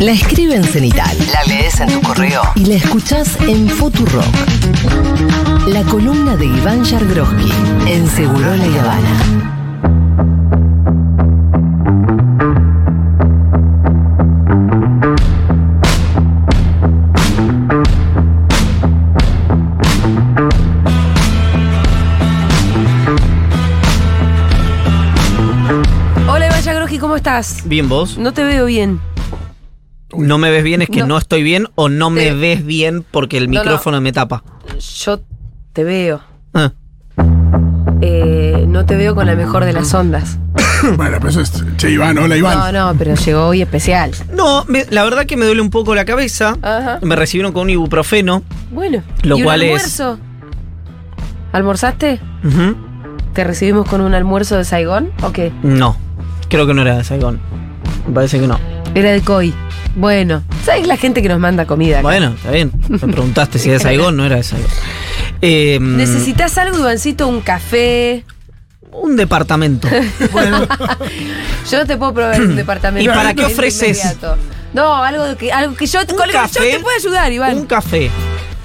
La escribe en cenital. La lees en tu correo. Y la escuchás en Futurock. La columna de Iván Yargroski en Seguro La Habana. Hola Iván Yagroski, ¿cómo estás? Bien, vos. No te veo bien. No me ves bien, es que No. no, estoy bien o no me Te- ves bien porque el No, no. micrófono me tapa. Yo te veo. Ah, Eh, no te veo con la mejor de las ondas. Bueno, pero eso es. Che, Iván, hola Iván. No, no, pero llegó hoy especial. No, me- la verdad que me duele un poco la cabeza. Ajá. Me recibieron con un ibuprofeno. Bueno. Lo ¿y un cual es- almuerzo? ¿Almorzaste? ¿Te recibimos con un almuerzo de Saigón o qué? No, creo que no era de Saigon. Me parece que no. Era de Koi. Bueno, ¿sabes la gente que nos manda comida? acá? Bueno, está bien. Me preguntaste si era de Saigon, no era de Saigon. Eh, ¿Necesitas algo, Ivancito? ¿Un café? un departamento. Bueno, Yo no te puedo proveer un departamento. ¿Y para qué ofreces? inmediato. No, algo que, algo que yo, Un con yo café, te puedo ayudar, Iván. un café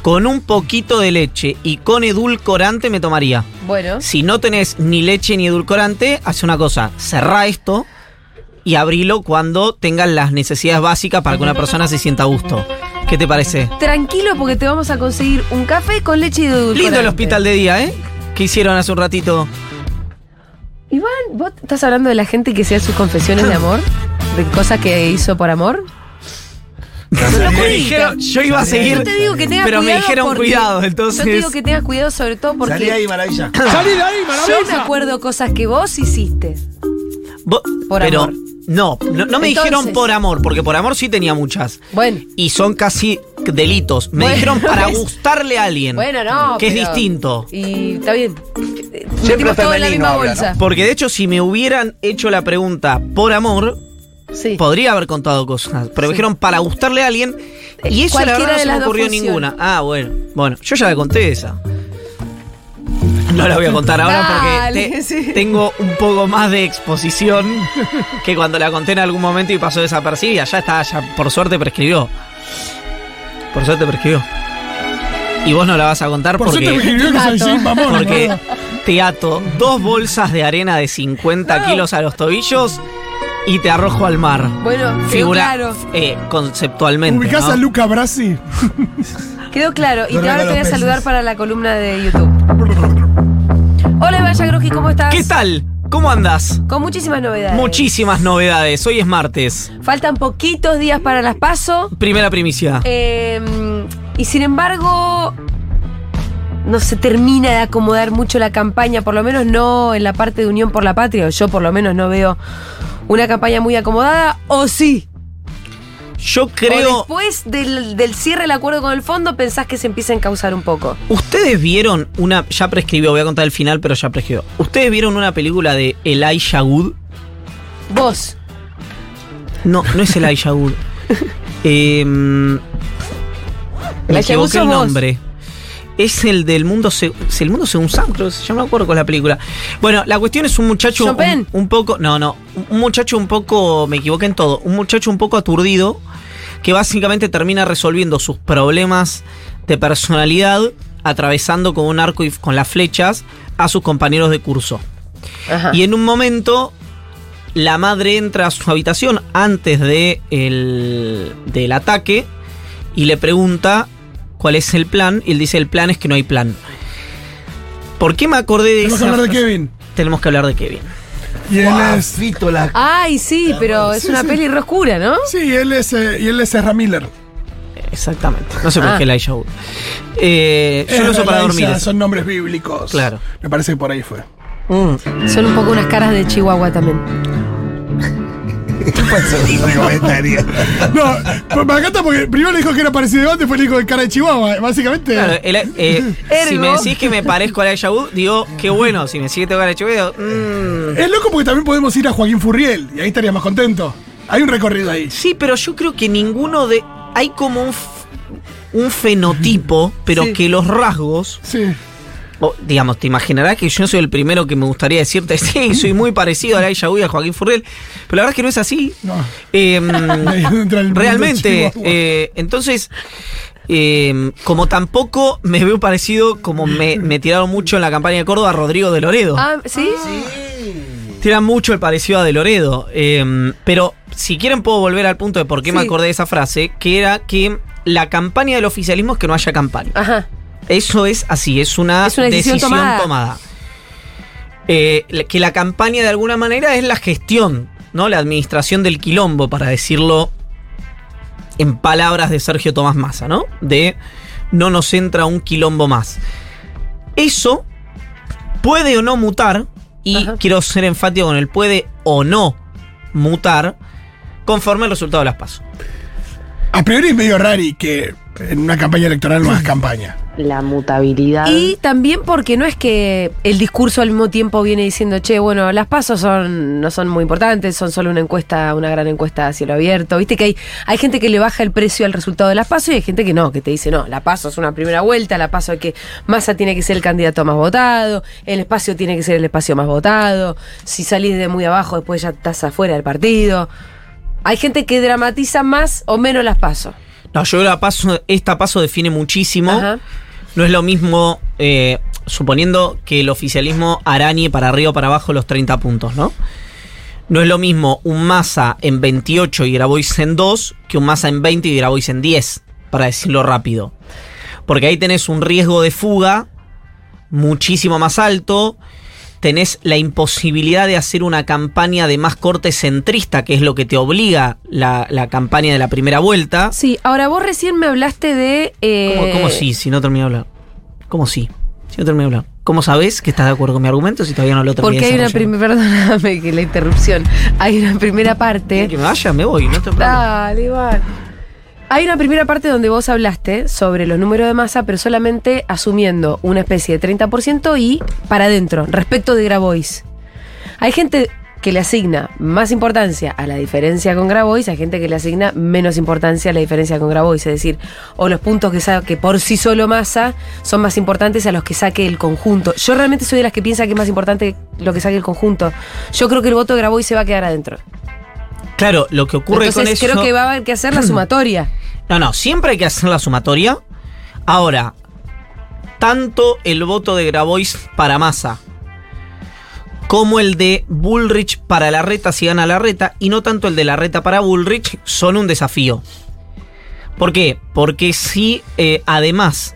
con un poquito de leche y con edulcorante me tomaría. Bueno, Si no tenés ni leche ni edulcorante, hace una cosa, cerrá esto y abrilo cuando tengan las necesidades básicas para que una persona se sienta a gusto. ¿Qué te parece? tranquilo porque te vamos a conseguir un café con leche y edulcorante. Lindo el hospital de día, ¿eh? ¿Qué hicieron hace un ratito? Iván, ¿vos estás hablando de la gente que hacía sus confesiones de amor? ¿De cosas que hizo por amor? Me dijeron- yo iba a seguir, Yo te digo que tengas pero me cuidado dijeron porque- cuidado, entonces... Yo te digo que tengas cuidado sobre todo porque Salí ahí, maravilla. salí de ahí, yo me acuerdo cosas que vos hiciste. Vos- Por pero amor. No, no, no me Entonces- dijeron por amor, porque por amor sí tenía muchas. Bueno, Y son casi delitos. Me Bueno, dijeron para es- gustarle a alguien. bueno, no. Que es distinto. Y está bien. Siempre todo en la misma habla, bolsa. Porque de hecho, si me hubieran hecho la pregunta por amor, Sí. podría haber contado cosas. Pero me dijeron para gustarle a alguien. Y eso la verdad no se me ocurrió ninguna. Ah, bueno. Bueno, yo ya la conté esa. No la voy a contar ahora Dale, porque te- sí. tengo un poco más de exposición que cuando la conté en algún momento y pasó desapercibida. Ya está, ya por suerte prescribió. Por suerte prescribió. Y vos no la vas a contar Por porque. soy Mamón. Porque te ato dos bolsas de arena de 50 kilos a los tobillos y te arrojo al mar. Bueno, Figura claro. eh, conceptualmente. ¿Ubicás ¿no? a Luca Brasi? Quedó claro. Y te, ahora te voy a saludar para la columna de YouTube. Hola, Iván Yagroski, ¿cómo estás? ¿Qué tal? ¿Cómo andás? Con muchísimas novedades. Muchísimas novedades. Hoy es martes. Faltan poquitos días para las PASO. Primera primicia. eh, y sin embargo, no se termina de acomodar mucho la campaña, por lo menos no en la parte de Unión por la Patria, o yo por lo menos no veo una campaña muy acomodada, o sí. Yo O creo. después del, del cierre del acuerdo con el fondo pensás que se empieza a encauzar un poco. ¿Ustedes vieron una. Ya prescribió, voy a contar el final, pero ya prescribió. ¿Ustedes vieron una película de Elijah Wood? Vos. No, no es Elijah Wood. Eh, me Elijah Wood equivoqué el vos. nombre. Es el del mundo, se- es el mundo según Sam, creo que se llama, no me acuerdo con la película. Bueno, la cuestión es un muchacho un, un poco, no, no, un muchacho un poco, me equivoqué en todo, un muchacho un poco aturdido que básicamente termina resolviendo sus problemas de personalidad atravesando con un arco y con las flechas a sus compañeros de curso. Ajá. Y en un momento, la madre entra a su habitación antes de el- del ataque y le pregunta cuál es el plan. Y él dice: El plan es que no hay plan. ¿Por qué me acordé de Tenemos que hablar de? Kevin. Tenemos que hablar de Kevin. Y él es. Fito, la. Ay, sí, pero es Sí, una sí. peli re oscura, ¿no? Sí, él es, eh, y él es Ezra Miller. Exactamente. No sé por Ah. qué Elijah Wood. Eh, yo lo uso para Elijah, dormir. Son nombres bíblicos. Claro. Me parece que por ahí fue. Mm. Son un poco unas caras de Chihuahua también. ¿Qué pasó? Ese comentario. No, pues me encanta porque primero le dijo que era parecido a después le dijo que cara de Chihuahua. Básicamente. Claro, el- eh, si Ergo. me decís que me parezco a Elijah Wood, digo, qué bueno. Si me decís que tengo cara de digo, mm. Es loco porque también podemos ir a Joaquín Furriel y ahí estaría más contento. Hay un recorrido ahí. Sí, pero yo creo que ninguno de. Hay como un, f- un fenotipo, pero Sí. que los rasgos Sí. O, digamos, te imaginarás que yo soy el primero que me gustaría decirte, sí, soy muy parecido a Laia Uy, a Joaquín Furriel, pero la verdad es que no es así. No. Em, realmente, eh, entonces, em, como tampoco me veo parecido, como me, me tiraron mucho en la campaña de Córdoba, a Rodrigo de Loredo. Ah, ¿sí? Tiran mucho el parecido a de Loredo. em, pero si quieren puedo volver al punto de por qué me Sí. acordé de esa frase, que era que la campaña del oficialismo es que no haya campaña. Ajá. Eso es así, es una, Es una decisión tomada. tomada. Eh, que la campaña de alguna manera es la gestión, ¿no? La administración del quilombo, para decirlo en palabras de Sergio Tomás Massa, ¿no? De no nos entra un quilombo más. Eso puede o no mutar, y Ajá. quiero ser enfático con el puede o no mutar conforme al resultado de las pasos. A priori es medio rari que en una campaña electoral no hagas campaña. La mutabilidad. Y también porque no es que el discurso al mismo tiempo viene diciendo, che, bueno, las pasos son, no son muy importantes, son solo una encuesta, una gran encuesta a cielo abierto. Viste que hay, hay gente que le baja el precio al resultado de las pasos y hay gente que no, que te dice, no, la paso es una primera vuelta, la paso es que Massa tiene que ser el candidato más votado, el espacio tiene que ser el espacio más votado, si salís de muy abajo después ya estás afuera del partido. Hay gente que dramatiza más o menos las pasos. No, yo creo que la paso, esta paso define muchísimo. Ajá. No es lo mismo, eh, suponiendo que el oficialismo arañe para arriba o para abajo los 30 puntos, ¿no? No es lo mismo un Massa en 28 y Grabois en 2 que un Massa en 20 y Grabois en 10, para decirlo rápido. Porque ahí tenés un riesgo de fuga muchísimo más alto. Tenés la imposibilidad de hacer una campaña de más corte centrista, que es lo que te obliga la, la campaña de la primera vuelta. Sí, ahora vos recién me hablaste de... eh, ¿Cómo, cómo sí? Si no terminé de hablar. ¿Cómo sí? Si no terminé de hablar. ¿Cómo sabes que estás de acuerdo con mi argumento si todavía no lo terminé Porque hay una primera, perdóname que la interrupción. Hay una primera parte. Que me vaya, me voy, no te preocupes. Dale, igual. Hay una primera parte donde vos hablaste sobre los números de masa, pero solamente asumiendo una especie de 30% y para adentro, respecto de Grabois. Hay gente que le asigna más importancia a la diferencia con Grabois, hay gente que le asigna menos importancia a la diferencia con Grabois, es decir, o los puntos que saque por sí solo masa son más importantes a los que saque el conjunto. Yo realmente soy de las que piensa que es más importante lo que saque el conjunto. Yo creo que el voto de Grabois se va a quedar adentro. Claro, lo que ocurre Entonces con eso. creo que va a haber que hacer la sumatoria. No, no, siempre hay que hacer la sumatoria. Ahora, tanto el voto de Grabois para Massa como el de Bullrich para la reta si gana la reta y no tanto el de la reta para Bullrich son un desafío. ¿Por qué? Porque si eh, además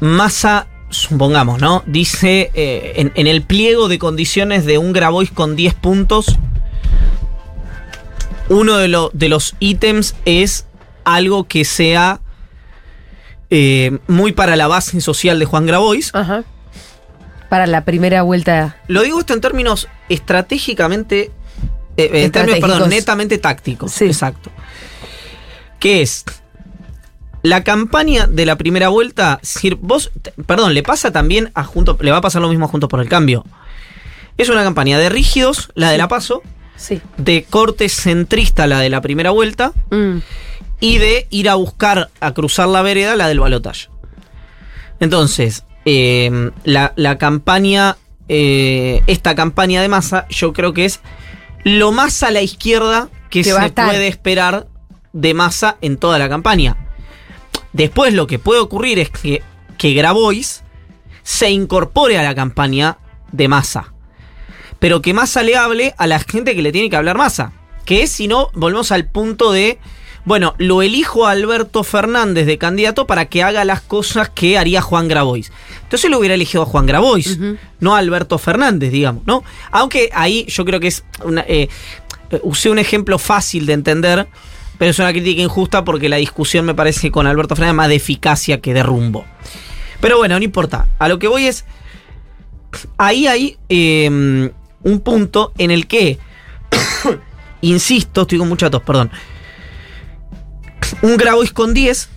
Massa, supongamos, ¿no? Dice eh, en, en el pliego de condiciones de un Grabois con 10 puntos, uno de, lo- de los ítems es algo que sea eh, muy para la base social de Juan Grabois. Ajá. Para la primera vuelta. Lo digo esto en términos estratégicamente, eh, en términos, perdón, netamente tácticos. Sí. Exacto. Que es la campaña de la primera vuelta, vos, perdón, le pasa también a Juntos, le va a pasar lo mismo a Juntos por el Cambio. Es una campaña de rígidos, la de la paso, Sí. de corte centrista, la de la primera vuelta, Mm. y de ir a buscar, a cruzar la vereda, la del balotaje. Entonces, eh, la, la campaña, eh, esta campaña de masa, yo creo que es lo más a la izquierda que, Que se puede esperar de masa en toda la campaña. Después lo que puede ocurrir es que, que Grabois se incorpore a la campaña de masa. Pero que Massa le hable a la gente que le tiene que hablar Massa. Que es, si no, volvemos al punto de, bueno, lo elijo a Alberto Fernández de candidato para que haga las cosas que haría Juan Grabois. Entonces lo hubiera elegido a Juan Grabois, no a Alberto Fernández, digamos, ¿no? Aunque ahí yo creo que es una, eh, eh, usé un ejemplo fácil de entender, pero es una crítica injusta porque la discusión me parece con Alberto Fernández más de eficacia que de rumbo. Pero bueno, no importa. A lo que voy es. Ahí hay eh, un punto en el que. insisto, estoy con mucha tos, perdón. Un Grabois con 10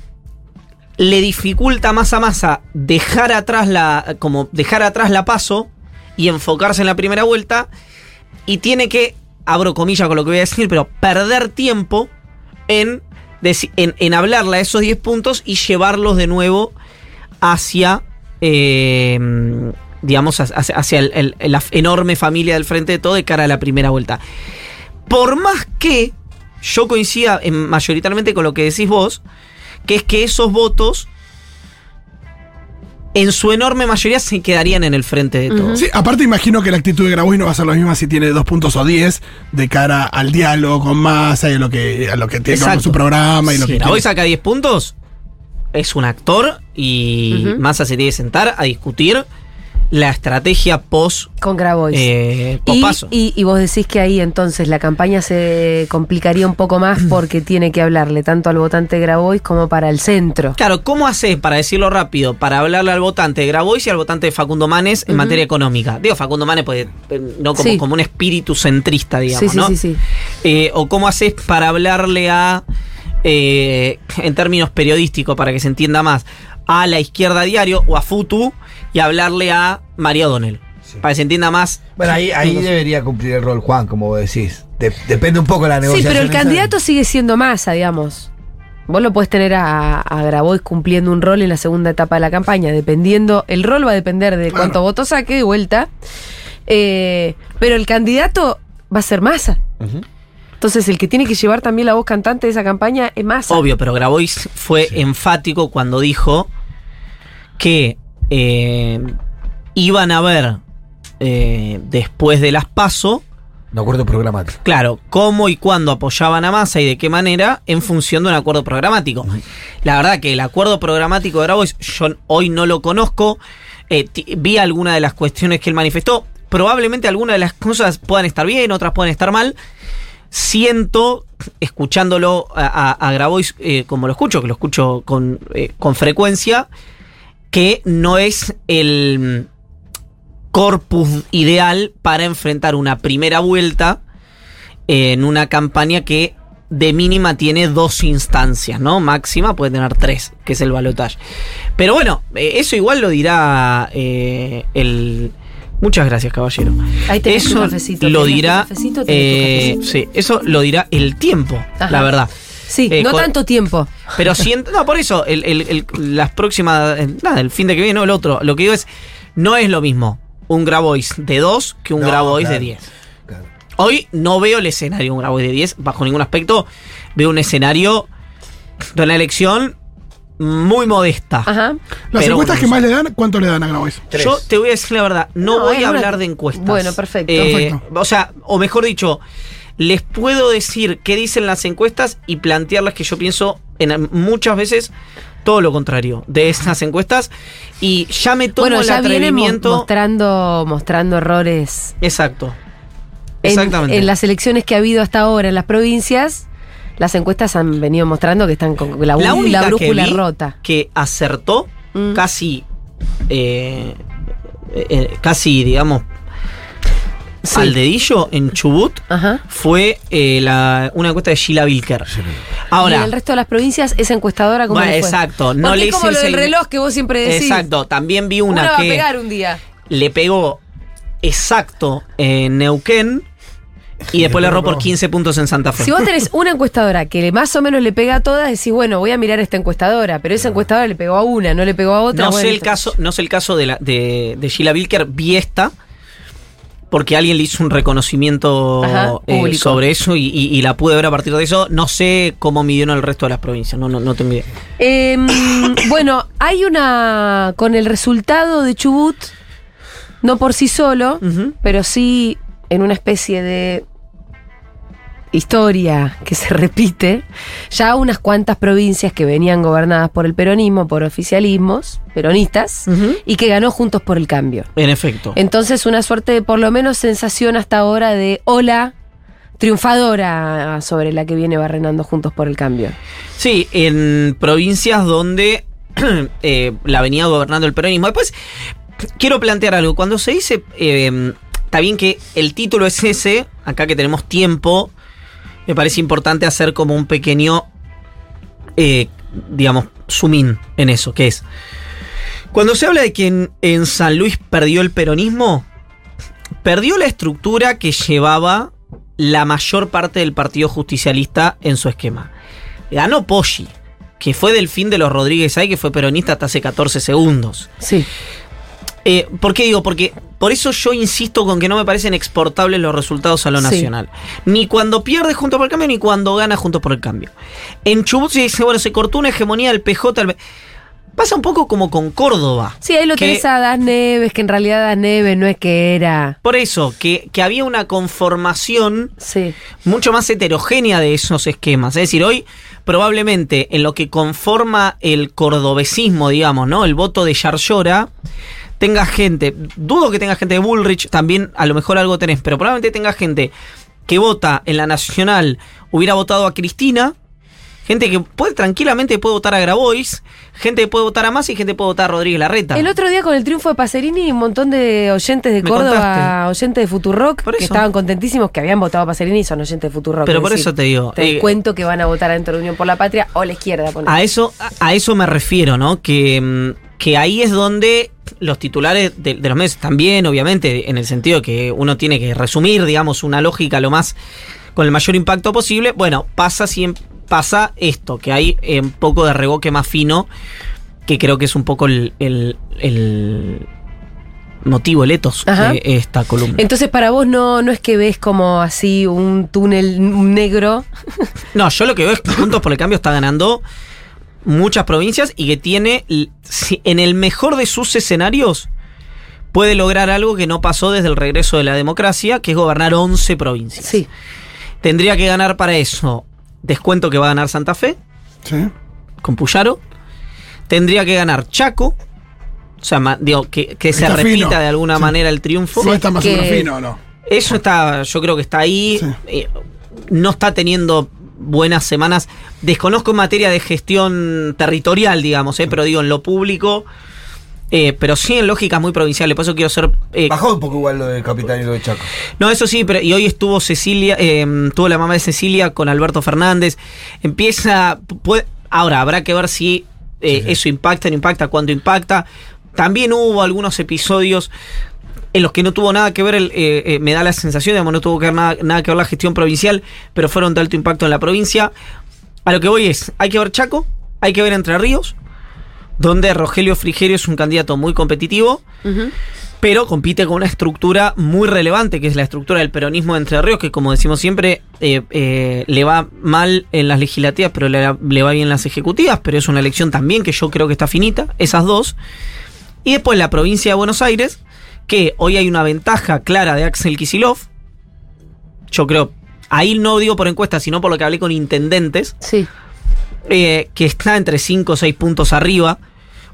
le dificulta más a masa dejar atrás la. como dejar atrás la paso y enfocarse en la primera vuelta. Y tiene que, abro comillas con lo que voy a decir, pero perder tiempo en, en, en hablarle a esos 10 puntos y llevarlos de nuevo hacia eh, digamos, hacia, hacia el- el- la enorme familia del frente de todo de cara a la primera vuelta. Por más que yo coincida en- mayoritariamente con lo que decís vos, que es que esos votos en su enorme mayoría se quedarían en el frente de todo. Sí, aparte imagino que la actitud de Grabois no va a ser la misma si tiene dos puntos o diez de cara al diálogo con Massa y a lo que, a lo que tiene con su programa y lo si que Grabois saca 10 puntos, es un actor y Ujú. Massa se tiene que sentar a discutir la estrategia post, Con Grabois. eh, y, y, y vos decís que ahí entonces la campaña se complicaría un poco más porque tiene que hablarle tanto al votante de Grabois como para el centro. Claro, ¿cómo haces, para decirlo rápido, para hablarle al votante de Grabois y al votante de Facundo Manes en materia económica? Digo, Facundo Manes, pues, no como, Sí. como un espíritu centrista, digamos, sí, sí, ¿no? sí, sí. Eh, o cómo haces para hablarle a, eh, en términos periodísticos, para que se entienda más, a la izquierda diario o a Futu y hablarle a María O'Donnell. Para que se entienda más. Bueno, ahí, ahí debería cumplir el rol Juan, como vos decís. De- depende un poco de la Sí, negociación. pero el esa. candidato sigue siendo Massa, digamos. Vos lo podés tener a, a Grabois cumpliendo un rol en la segunda etapa de la campaña, dependiendo, el rol va a depender de Claro. cuántos votos saque de vuelta, eh, pero el candidato va a ser Massa. Ujú. Entonces el que tiene que llevar también la voz cantante de esa campaña es Massa. Obvio, pero Grabois fue enfático cuando dijo que eh, iban a ver eh, después de las PASO, Un acuerdo programático. claro, cómo y cuándo apoyaban a Massa y de qué manera en función de un acuerdo programático. La verdad que el acuerdo programático de Grabois yo hoy no lo conozco, eh, vi algunas de las cuestiones que él manifestó, probablemente algunas de las cosas puedan estar bien, otras pueden estar mal. Siento, escuchándolo a, a- a Grabois eh, como lo escucho, que lo escucho con, con frecuencia, que no es el corpus ideal para enfrentar una primera vuelta en una campaña que de mínima tiene dos instancias, ¿no? Máxima puede tener tres, que es el balotaje. Pero bueno, eh, eso igual lo dirá eh, el... Muchas gracias, caballero. Ahí tu eso cafecito, lo tu dirá... cafecito, tenés tu eh, sí, eso lo dirá el tiempo, Ajá. la verdad. Sí, eh, no tanto tiempo. Pero siento, no, por eso, el, el- el- las próximas, eh, nada, el fin de que viene, no, el otro. Lo que digo es, no es lo mismo un Grabois de 2 que un No, Grabois de claro. 10. Claro. Hoy no veo el escenario de un Grabois de 10 bajo ningún aspecto. Veo un escenario de una elección muy modesta. Ajá. Las Pero encuestas bueno, que más le dan, ¿cuánto le dan a Grabois? Tres. Yo te voy a decir la verdad, no, No, voy a una- hablar de encuestas. Bueno, perfecto. Eh, Perfecto. O sea, o mejor dicho, les puedo decir qué dicen las encuestas y plantearlas que yo pienso en muchas veces todo lo contrario de esas encuestas y ya me tomo Bueno, el ya mo- atrevimiento. mostrando, mostrando errores Exacto. En- Exactamente. En, las elecciones que ha habido hasta ahora en las provincias, las encuestas han venido mostrando que están con la, la única la brújula que vi rota. que acertó Mm. casi eh, eh, casi digamos Sí. al dedillo en Chubut Ajá. fue eh, la, una encuesta de Sheila Vilker. y Ahora, en el resto de las provincias, esa encuestadora como Bueno, exacto, no Porque le es como hice lo el del reloj que vos siempre decís. exacto, también vi Una, una va a que pegar un día. le pegó exacto en Neuquén y después le erró por 15 puntos en Santa Fe. Si vos tenés una encuestadora que más o menos le pega a todas, decís, bueno, voy a mirar esta encuestadora, pero esa encuestadora le pegó a una, no le pegó a otra. no bueno, sé el entonces- caso, no sé el caso de, la, de, de Sheila Vilker, vi esta porque alguien le hizo un reconocimiento Ajá, eh, sobre eso y, y- y la pude ver a partir de eso. No sé cómo midieron el resto de las provincias, no, no, no tengo idea. Em, bueno, hay una. Con el resultado de Chubut, no por sí solo, pero sí en una especie de historia que se repite, ya unas cuantas provincias que venían gobernadas por el peronismo, por oficialismos peronistas, y que ganó Juntos por el Cambio. En efecto. Entonces, una suerte de, por lo menos, sensación hasta ahora de ola triunfadora sobre la que viene barrenando Juntos por el Cambio. Sí, en provincias donde eh, la venía gobernando el peronismo. Después, quiero plantear algo. Cuando se dice, eh, está bien que el título es ese, acá que tenemos tiempo, me parece importante hacer como un pequeño, eh, digamos, zoom en eso, que es, cuando se habla de que en, en San Luis perdió el peronismo, perdió la estructura que llevaba la mayor parte del Partido Justicialista en su esquema. Ganó Poggi. que fue del fin de los Rodríguez Ay, que fue peronista hasta hace 14 segundos. Sí. Eh, ¿Por qué digo? Porque por eso yo insisto con que no me parecen exportables los resultados a lo Sí. nacional. Ni cuando pierde junto por el cambio, ni cuando gana junto por el cambio. En Chubut se dice, bueno, se cortó una hegemonía del PJ. el- Pasa un poco como con Córdoba. Sí, ahí lo que- tenés a Das Neves, que en realidad Das Neves no es que era. Por eso, que, que había una conformación Sí. mucho más heterogénea de esos esquemas. Es decir, hoy probablemente en lo que conforma el cordobesismo, digamos, ¿no? El voto de Yarlora, tenga gente, dudo que tenga gente de Bullrich, también a lo mejor algo tenés, pero probablemente tenga gente que vota en la nacional, hubiera votado a Cristina, gente que puede tranquilamente puede votar a Grabois, gente que puede votar a Massa y gente que puede votar a Rodríguez Larreta. El otro día con el triunfo de Pacerini, un montón de oyentes de Me Córdoba, contaste. oyentes de Futurock, que estaban contentísimos que habían votado a Pacerini y son oyentes de Futurock. Pero es por decir, eso te digo, Te eh, cuento que van a votar dentro de Unión por la Patria o la izquierda. ponele. A eso, a- a eso me refiero, ¿no? Que, mm, que ahí es donde los titulares de, de los medios también, obviamente, en el sentido de que uno tiene que resumir, digamos, una lógica lo más con el mayor impacto posible. Bueno, pasa siem- pasa esto, que hay eh, un poco de reboque más fino, que creo que es un poco el, el- el motivo, el etos Ajá. de esta columna. Entonces, para vos no, no es que ves como así un túnel negro. No, yo lo que veo es que Juntos por el Cambio está ganando muchas provincias y que tiene, en el mejor de sus escenarios, puede lograr algo que no pasó desde el regreso de la democracia, que es gobernar 11 provincias. Sí. Tendría que ganar para eso, descuento que va a ganar Santa Fe, Sí. con Puyaro. Tendría que ganar Chaco, o sea, digo, que, que se repita fino. de alguna Sí. manera el triunfo. ¿No está más que- fino o no? Eso está, yo creo que está ahí. Sí. Eh, no está teniendo buenas semanas. Desconozco en materia de gestión territorial, digamos, eh, pero digo en lo público. eh, pero sí en lógicas muy provinciales. Por eso quiero ser. eh, Bajó un poco igual lo del capitán y lo de Chaco. no, eso sí, pero y hoy estuvo Cecilia, eh, tuvo la mamá de Cecilia con Alberto Fernández. Empieza. puede- ahora, habrá que ver si eh, Sí, sí. eso impacta, no impacta, cuánto impacta. También hubo algunos episodios en los que no tuvo nada que ver, el, eh, eh, me da la sensación, digamos, no tuvo que ver nada, nada que ver la gestión provincial, pero fueron de alto impacto en la provincia. A lo que voy es, hay que ver Chaco, hay que ver Entre Ríos, donde Rogelio Frigerio es un candidato muy competitivo pero compite con una estructura muy relevante, que es la estructura del peronismo de Entre Ríos, que como decimos siempre, eh, eh, le va mal en las legislativas, pero le, le va bien en las ejecutivas, pero es una elección también que yo creo que está finita, esas dos. Y después la provincia de Buenos Aires, que hoy hay una ventaja clara de Axel Kisilov. Yo creo, ahí no digo por encuesta, sino por lo que hablé con intendentes, Sí. eh, que está entre 5 o 6 puntos arriba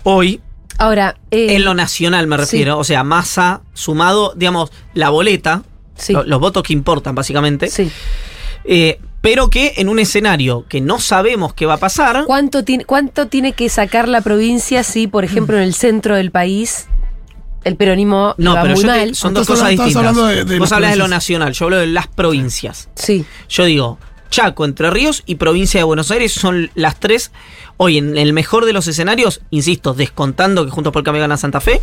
hoy. Ahora. eh, En lo nacional me refiero, o sea, masa sumado, digamos, la boleta, Sí. lo- los votos que importan básicamente, Sí. eh, pero que en un escenario que no sabemos qué va a pasar, ¿Cuánto ¿Cuánto tiene que sacar la provincia si, por ejemplo, en el centro del país el peronismo no, va pero muy yo te- mal? son dos cosas distintas. hablando de- de Vos las hablas de lo nacional, yo hablo de las provincias. Sí. Yo digo, Chaco, Entre Ríos y provincia de Buenos Aires son las tres, hoy en el mejor de los escenarios, insisto, descontando que Juntos por el Cambio gana Santa Fe,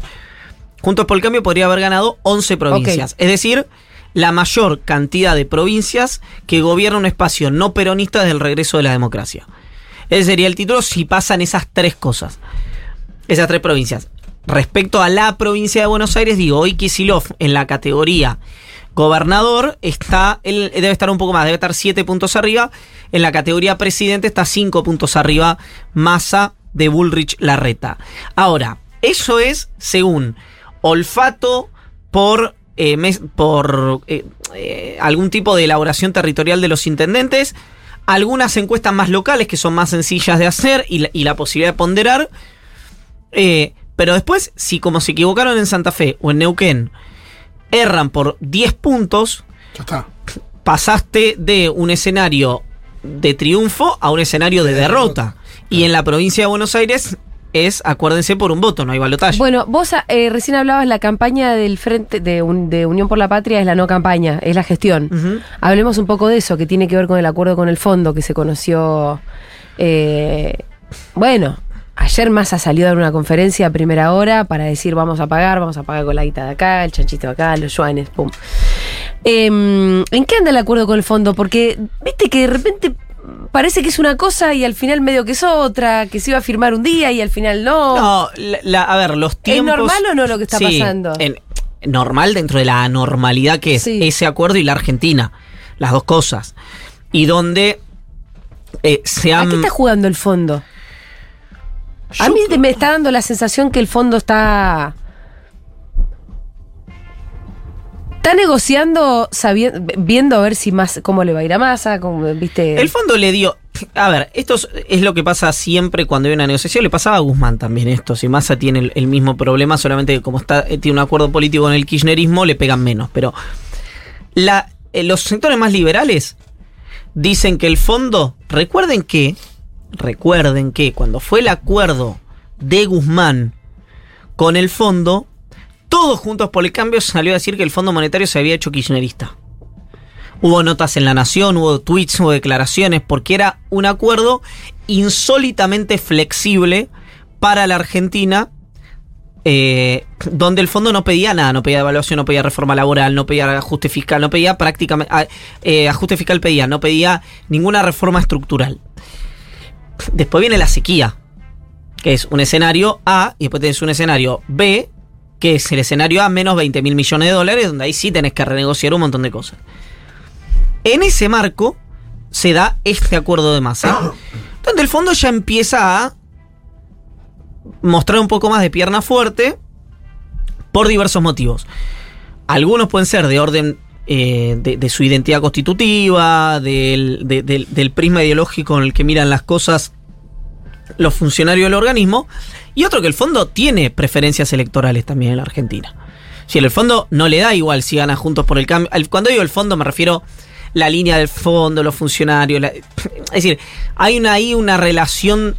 Juntos por el Cambio podría haber ganado 11 provincias. Es decir, la mayor cantidad de provincias que gobierna un espacio no peronista desde el regreso de la democracia. Ese sería el título si pasan esas tres cosas. Esas tres provincias. Respecto a la provincia de Buenos Aires, digo, hoy Kisilov en la categoría gobernador está, él debe estar un poco más, debe estar siete puntos arriba. En la categoría presidente está cinco puntos arriba, Massa de Bullrich Larreta. Ahora, eso es según olfato por, eh, mes- por eh, eh, algún tipo de elaboración territorial de los intendentes, algunas encuestas más locales que son más sencillas de hacer y la, posibilidad de ponderar. Pero después, si como se equivocaron en Santa Fe o en Neuquén, erran por 10 puntos, Ya está. pasaste de un escenario de triunfo a un escenario de derrota. Y en la provincia de Buenos Aires es, acuérdense, por un voto, no hay balotaje. Bueno, vos eh, recién hablabas la campaña del frente de, Un- de Unión por la Patria es la no campaña, es la gestión. Hablemos un poco de eso, que tiene que ver con el acuerdo con el fondo que se conoció. eh, bueno, ayer Massa salió a dar una conferencia a primera hora para decir vamos a pagar, vamos a pagar con la guita de acá, el chanchito de acá, los yuanes, pum. Em, ¿En qué anda el acuerdo con el fondo? Porque viste que de repente parece que es una cosa y al final medio que es otra, que se iba a firmar un día y al final no. No, la- la- a ver, los ¿Es tiempos. normal o no lo que está Sí, pasando? normal dentro de la anormalidad que es Sí. ese acuerdo y la Argentina. Las dos cosas. Y donde eh, se ¿A han. qué está jugando el fondo? A mí me está dando la sensación que el fondo está. Está negociando, sabiendo, viendo a ver si más, cómo le va a ir a como, viste. El fondo le dio. A ver, esto es, es lo que pasa siempre cuando hay una negociación. Le pasaba a Guzmán también esto. Si Massa tiene el, el mismo problema, solamente que como está, eh, tiene un acuerdo político con el kirchnerismo, le pegan menos. Pero la, eh, los sectores más liberales dicen que el fondo. Recuerden que. Recuerden que cuando fue el acuerdo de Guzmán con el fondo, todos juntos por el cambio salió a decir que el Fondo Monetario se había hecho kirchnerista. Hubo notas en La Nación, hubo tweets, hubo declaraciones, porque era un acuerdo insólitamente flexible para la Argentina, eh, donde el fondo no pedía nada, no pedía evaluación, no pedía reforma laboral, no pedía ajuste fiscal, no pedía prácticamente, ah, eh, pedía, no pedía ninguna reforma estructural. Después viene la sequía, que es un escenario A, y después tenés un escenario B, que es el escenario A menos 20 mil millones de dólares, donde ahí sí tenés que renegociar un montón de cosas. En ese marco se da este acuerdo de masa, donde el fondo ya empieza a mostrar un poco más de pierna fuerte por diversos motivos. Algunos pueden ser de orden eh, de, su identidad constitutiva, del, de- del- prisma ideológico en el que miran las cosas los funcionarios del organismo, y otro que el fondo tiene preferencias electorales también en la Argentina. Si el fondo no le da igual si gana Juntos por el Cambio. Cuando digo el fondo me refiero la línea del fondo, los funcionarios. es decir, hay una, ahí una relación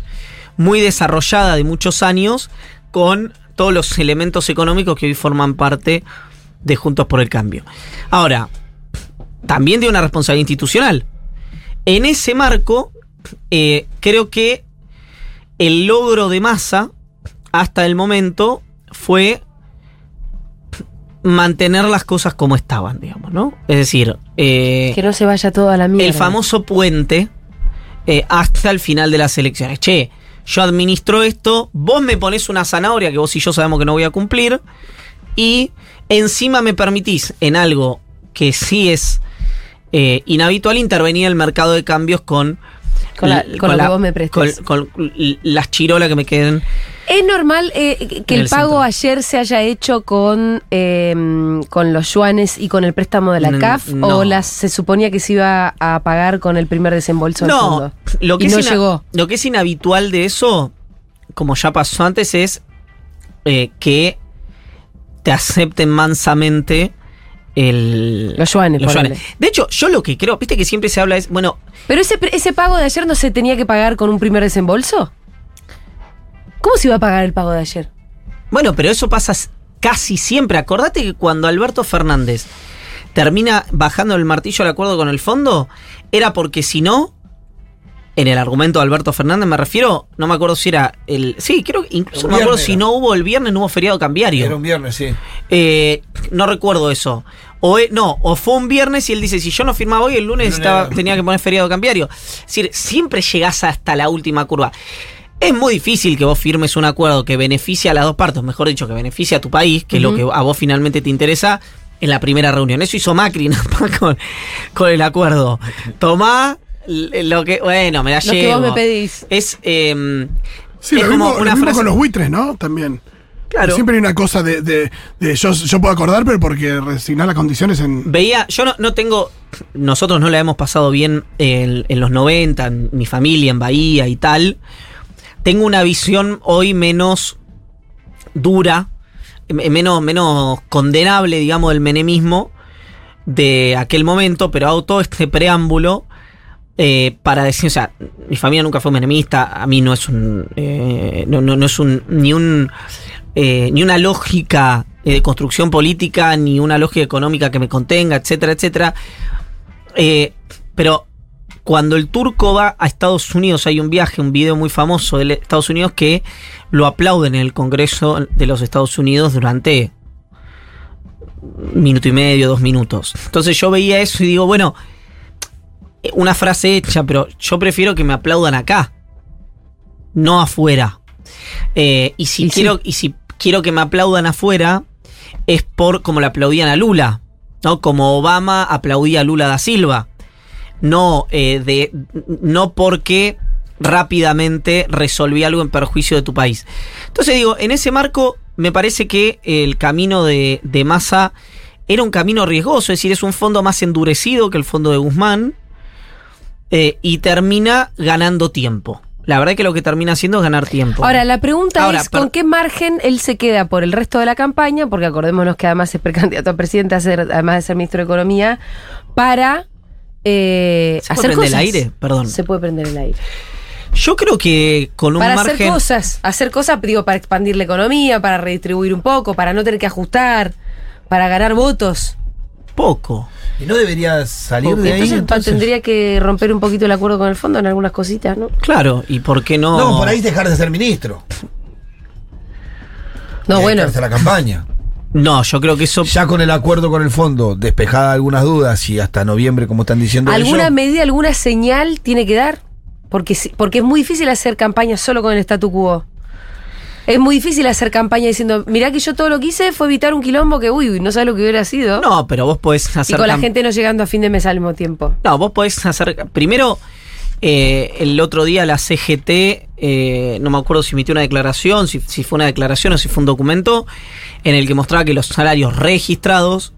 muy desarrollada de muchos años con todos los elementos económicos que hoy forman parte de Juntos por el Cambio. Ahora, también tiene una responsabilidad institucional. En ese marco, eh, creo que el logro de masa hasta el momento fue mantener las cosas como estaban, digamos, ¿no? Es decir, eh, que no se vaya todo a la mierda. el famoso puente eh, hasta el final de las elecciones. Che, yo administro esto, vos me pones una zanahoria que vos y yo sabemos que no voy a cumplir, y encima me permitís en algo que sí es eh, inhabitual intervenir el mercado de cambios con... Con la- con lo que vos me prestes. Con, las chirolas que me queden. ¿Es normal eh, que el el pago centro. ayer se haya hecho con, eh, con los yuanes y con el préstamo de la Mm, CAF? no. ¿O las, se suponía que se iba a pagar con el primer desembolso del No, fondo? lo que, y no llegó. lo que es inhabitual de eso, como ya pasó antes, es eh, que te acepten mansamente el, Los yuanes, ponele. De hecho, yo lo que creo, viste que siempre se habla es, bueno, ¿Pero ese, ese pago de ayer no se tenía que pagar con un primer desembolso? ¿Cómo se iba a pagar el pago de ayer? bueno, pero eso pasa casi siempre. Acordate que cuando Alberto Fernández termina bajando el martillo al acuerdo con el fondo, era porque si no, en el argumento de Alberto Fernández me refiero, no me acuerdo si era el... Sí, creo que incluso no me acuerdo si no hubo el viernes, no hubo feriado cambiario. Era un viernes, sí. Eh, no recuerdo eso. O e- no, o fue un viernes y él dice, si yo no firmaba hoy, el lunes, estaba- tenía que poner feriado cambiario. Es decir, siempre llegás hasta la última curva. Es muy difícil que vos firmes un acuerdo que beneficie a las dos partes, mejor dicho, que beneficie a tu país, que es lo que a vos finalmente te interesa, en la primera reunión. Eso hizo Macri ¿no? con, con el acuerdo. Tomá lo que... Bueno, me la Lo que llevo. vos me pedís. Es... eh, Sí, es lo como mismo, lo una mismo frase... con los buitres, ¿no? También. Claro. Siempre hay una cosa de, de- de yo, yo puedo acordar, pero porque resignar las condiciones en. Veía, yo no, no tengo, nosotros no la hemos pasado bien en, en los 90, en mi familia, en Bahía y tal. Tengo una visión hoy menos dura, eh, menos, menos condenable, digamos, del menemismo de aquel momento, pero hago todo este preámbulo eh, para decir, o sea, mi familia nunca fue menemista, a mí no es un, eh, no, no- no es un, ni un, eh, ni una lógica de construcción política, ni una lógica económica que me contenga, etcétera, etcétera. Pero cuando el turco va a Estados Unidos, hay un viaje, un video muy famoso de Estados Unidos que lo aplauden en el Congreso de los Estados Unidos durante un minuto y medio, dos minutos. Entonces yo veía eso y digo, bueno, una frase hecha, pero yo prefiero que me aplaudan acá, no afuera. Eh, y si Y sí. quiero, y si quiero que me aplaudan afuera, es por como le aplaudían a Lula, ¿no? Como Obama aplaudía a Lula da Silva. No, eh, de, no porque rápidamente resolví algo en perjuicio de tu país. Entonces digo, en ese marco me parece que el camino de, de Massa era un camino riesgoso, es decir, es un fondo más endurecido que el fondo de Guzmán eh, y termina ganando tiempo. La verdad que lo que termina haciendo es ganar tiempo. Ahora, la pregunta Ahora, es con qué margen él se queda por el resto de la campaña, porque acordémonos que además es precandidato a presidente, a ser- además de ser ministro de Economía, para eh, ¿Se puede hacer prender el aire? Perdón. Se puede prender el aire. Yo creo que con un para margen... hacer cosas, hacer cosas, digo, para expandir la economía, para redistribuir un poco, para no tener que ajustar, para ganar votos. Poco. ¿Y no debería salir de ahí? entonces, tendría que romper un poquito el acuerdo con el fondo en algunas cositas, ¿no? Claro, ¿y por qué no? No, por ahí dejar de ser ministro. No, Y bueno. la campaña. No, yo creo que eso... Ya con el acuerdo con el fondo, despejada algunas dudas y hasta noviembre, como están diciendo ¿Alguna ellos, medida, alguna señal tiene que dar? Porque, porque es muy difícil hacer campaña solo con el statu quo. Es muy difícil hacer campaña diciendo, mirá que yo todo lo que hice fue evitar un quilombo que, uy, no sabes lo que hubiera sido. No, pero vos podés y hacer... con la gente no llegando a fin de mes al mismo tiempo. No, vos podés hacer. Primero, eh, el otro día la CGT, eh, no me acuerdo si emitió una declaración, si, si fue una declaración o si fue un documento, en el que mostraba que los salarios registrados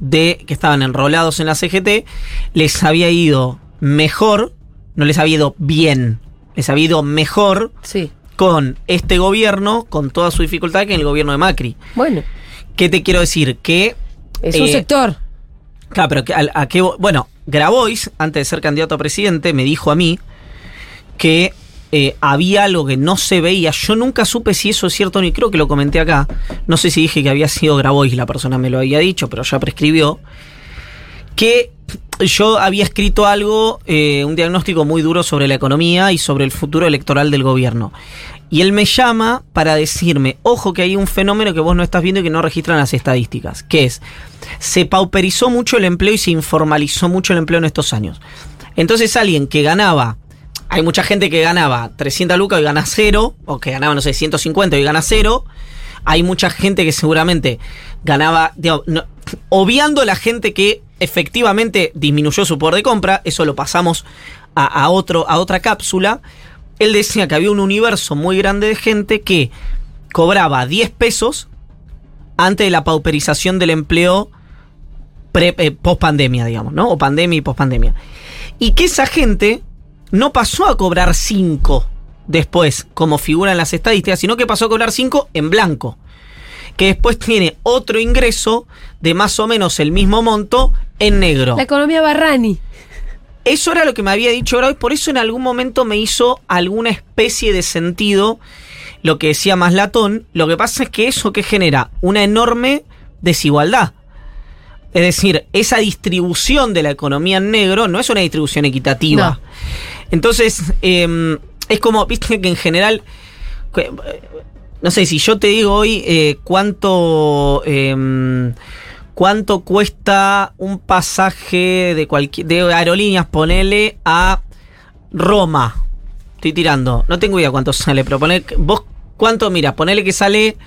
de que estaban enrolados en la CGT les había ido mejor, no les había ido bien, les había ido mejor Sí. Con este gobierno, con toda su dificultad, que en el gobierno de Macri. Bueno, ¿Qué te quiero decir? Que es un Eh, sector. Claro, pero a, a qué bueno, Grabois, antes de ser candidato a presidente, me dijo a mí que eh, había algo que no se veía. Yo nunca supe si eso es cierto ni creo que lo comenté acá. No sé si dije que había sido Grabois, la persona me lo había dicho, pero ya prescribió. Que yo había escrito algo, eh, un diagnóstico muy duro sobre la economía y sobre el futuro electoral del gobierno. Y él me llama para decirme, ojo que hay un fenómeno que vos no estás viendo y que no registran las estadísticas, que es, se pauperizó mucho el empleo y se informalizó mucho el empleo en estos años. Entonces alguien que ganaba, hay mucha gente que ganaba 300 lucas y gana cero, o que ganaba, no sé, 150 y gana cero. Hay mucha gente que seguramente ganaba, digo, no- obviando la gente que efectivamente disminuyó su poder de compra, eso lo pasamos a, otro, a otra cápsula. Él decía que había un universo muy grande de gente que cobraba 10 pesos antes de la pauperización del empleo post pandemia, digamos, ¿no? O pandemia y post pandemia. Y que esa gente no pasó a cobrar 5 después, como figura en las estadísticas, sino que pasó a cobrar 5 en blanco. Que después tiene otro ingreso de más o menos el mismo monto en negro. La economía Barrani. Eso era lo que me había dicho Grabois, por eso en algún momento me hizo alguna especie de sentido lo que decía más latón. Lo que pasa es que eso que genera una enorme desigualdad. Es decir, esa distribución de la economía en negro no es una distribución equitativa. No. Entonces, eh, es como, viste que en general, no sé, si yo te digo hoy eh, cuánto... eh, ¿Cuánto cuesta un pasaje de cualquier de aerolíneas? Ponele a Roma. Estoy tirando. No tengo idea cuánto sale, pero ponele, vos cuánto, mira, ponele que sale,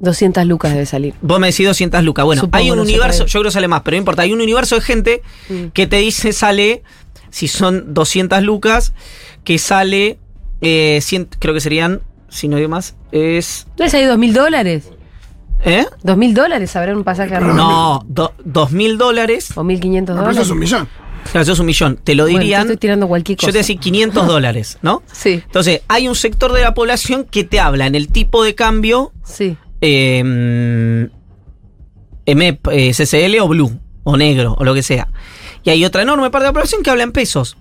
200 lucas debe salir. vos me decís 200 lucas. Bueno, Supongo, hay un no universo, yo creo que sale más, pero no importa, hay un universo de gente Mm. que te dice sale, si son 200 lucas, que sale, eh, 100 creo que serían, si no digo más, es... ¿No es ahí dos mil dólares? ¿Eh? ¿Dos mil dólares habrá un pasaje a Roma? No, do- dos mil dólares, ¿O mil quinientos No, pero eso dólares? es un millón. claro, eso es un millón, te lo Bueno, te dirían... estoy tirando cualquier cosa. Yo te decía 500 dólares, ¿no? Sí, Entonces, hay un sector de la población que te habla en el tipo de cambio sí. eh, MEP, eh, CCL o Blue, o negro, o lo que sea. Y hay otra enorme parte de la población que habla en pesos.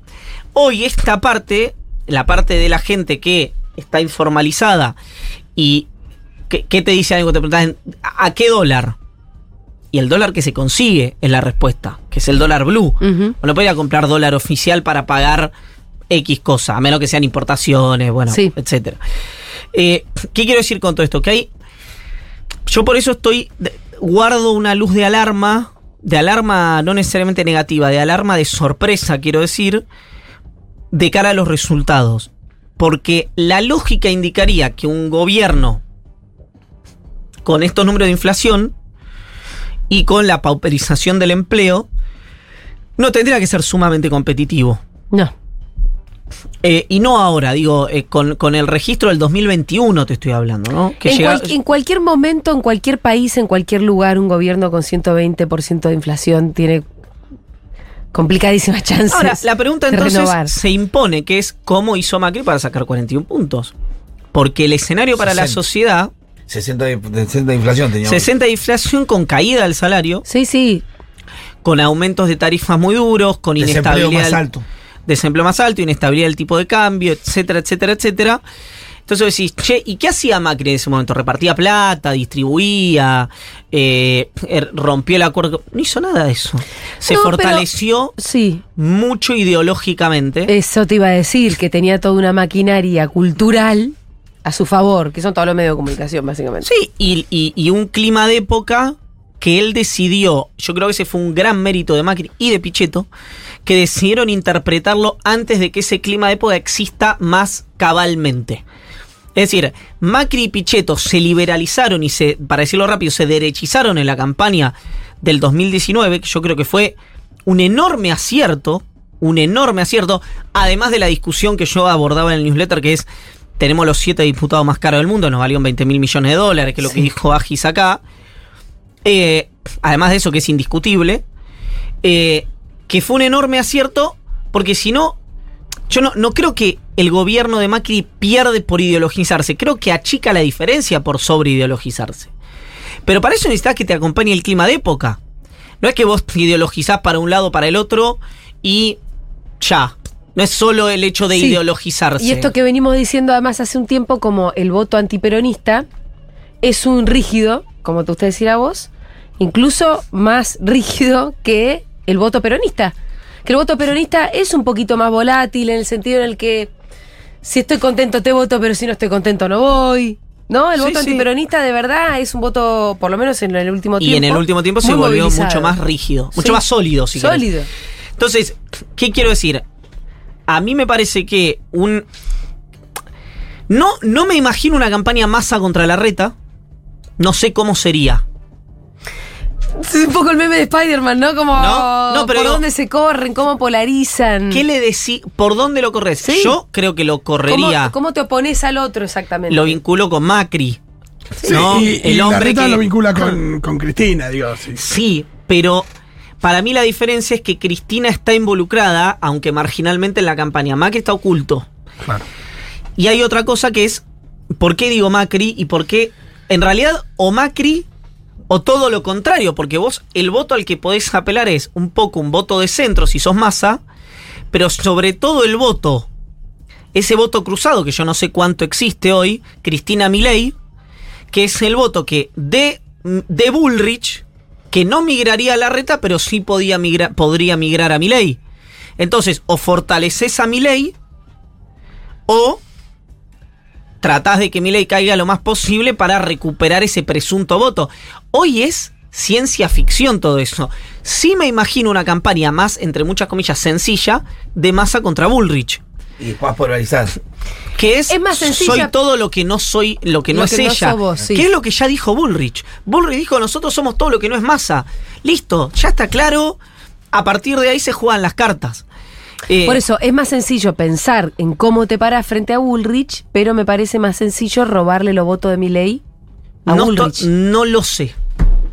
Hoy esta parte, la parte de la gente que está informalizada y que te dice algo, te preguntan, ¿a qué dólar? Y el dólar que se consigue es la respuesta, que es el dólar blue. Ujú. No podría comprar dólar oficial para pagar X cosa, a menos que sean importaciones, bueno, Sí. etcétera. Eh, ¿Qué quiero decir con todo esto? Que hay. Yo por eso estoy. Guardo una luz de alarma de alarma no necesariamente negativa, de alarma de sorpresa, quiero decir, de cara a los resultados. Porque la lógica indicaría que un gobierno con estos números de inflación y con la pauperización del empleo no tendría que ser sumamente competitivo. No. Eh, y no ahora, digo, eh, con, con el registro del 2021 te estoy hablando, ¿no? Que En, llega- cual- en cualquier momento, en cualquier país, en cualquier lugar, un gobierno con 120% de inflación tiene complicadísimas chances. Ahora, la pregunta entonces renovar. se impone, que es cómo hizo Macri para sacar 41 puntos. Porque el escenario para la 60. sociedad, 60 de, 60 de inflación teníamos. 60 de inflación con caída del salario, Sí, sí. con aumentos de tarifas muy duros, con Desempleo inestabilidad. más alto. Desempleo más alto, inestabilidad del tipo de cambio, etcétera, etcétera, etcétera. Entonces vos decís, che, ¿y qué hacía Macri en ese momento? ¿Repartía plata? ¿Distribuía? eh, er- ¿Rompió el acuerdo? No hizo nada de eso. Se No, pero- fortaleció Sí. mucho ideológicamente. Eso te iba a decir, que tenía toda una maquinaria cultural a su favor, que son todos los medios de comunicación, básicamente. Sí, y, y- y un clima de época que él decidió, yo creo que ese fue un gran mérito de Macri y de Pichetto, que decidieron interpretarlo antes de que ese clima de época exista más cabalmente. Es decir, Macri y Pichetto se liberalizaron y se, para decirlo rápido, se derechizaron en la campaña del 2019, que yo creo que fue un enorme acierto, un enorme acierto, además de la discusión que yo abordaba en el newsletter, que es, tenemos los siete diputados más caros del mundo, nos valieron 20 mil millones de dólares, que es lo que dijo Agis acá. Eh, además de eso, que es indiscutible, eh, que fue un enorme acierto, porque si no, yo no, no creo que el gobierno de Macri pierde por ideologizarse, creo que achica la diferencia por sobreideologizarse. Pero para eso necesitas que te acompañe el clima de época. No es que vos te ideologizás para un lado, para el otro y ya. No es solo el hecho de Sí. ideologizarse. Y esto que venimos diciendo además hace un tiempo como el voto antiperonista es un rígido, como te usted decía vos, incluso más rígido que el voto peronista. Que el voto peronista es un poquito más volátil en el sentido en el que si estoy contento te voto, pero si no estoy contento no voy. ¿No? El Sí, voto sí. antiperonista de verdad es un voto, por lo menos en el último y tiempo. en el último tiempo se volvió movilizado. mucho más rígido, mucho Sí. más sólido, si querés. Sólido. Entonces, ¿qué quiero decir? A mí me parece que un. No, no me imagino una campaña masa contra la reta. No sé cómo sería. Es un poco el meme de Spider-Man, ¿no? Como No, no, pero por digo- dónde se corren, cómo polarizan. ¿Qué le decís? ¿Por dónde lo corres? Sí. Yo creo que lo correría. ¿Cómo, cómo te opones al otro exactamente? Lo vinculo con Macri. Sí, ¿no? y, y el la hombre reta que. lo vincula con, con Cristina, digo. Sí. Sí, pero para mí la diferencia es que Cristina está involucrada, aunque marginalmente en la campaña. Macri está oculto. Claro. Y hay otra cosa que es, ¿por qué digo Macri y por qué? En realidad, o Macri o todo lo contrario, porque vos el voto al que podés apelar es un poco un voto de centro si sos masa, pero sobre todo el voto, ese voto cruzado que yo no sé cuánto existe hoy, Cristina Milei, que es el voto que de, de Bullrich, que no migraría a la reta, pero sí podía podría migrar a Milei. Entonces, o fortaleces a Milei, o tratás de que Milei caiga lo más posible para recuperar ese presunto voto. Hoy es ciencia ficción todo eso. Sí me imagino una campaña más, entre muchas comillas, sencilla, de masa contra Bullrich. Y más polarizar. Que es, Es más sencilla- soy todo lo que no soy, lo que no es no ella. vos, sí. Que es lo que ya dijo Bullrich. Bullrich dijo, nosotros somos todo lo que no es masa. Listo, ya está claro. A partir de ahí se juegan las cartas. Eh, Por eso es más sencillo pensar en cómo te paras frente a Bullrich, pero me parece más sencillo robarle los votos de Milei a no, Bullrich. no lo sé.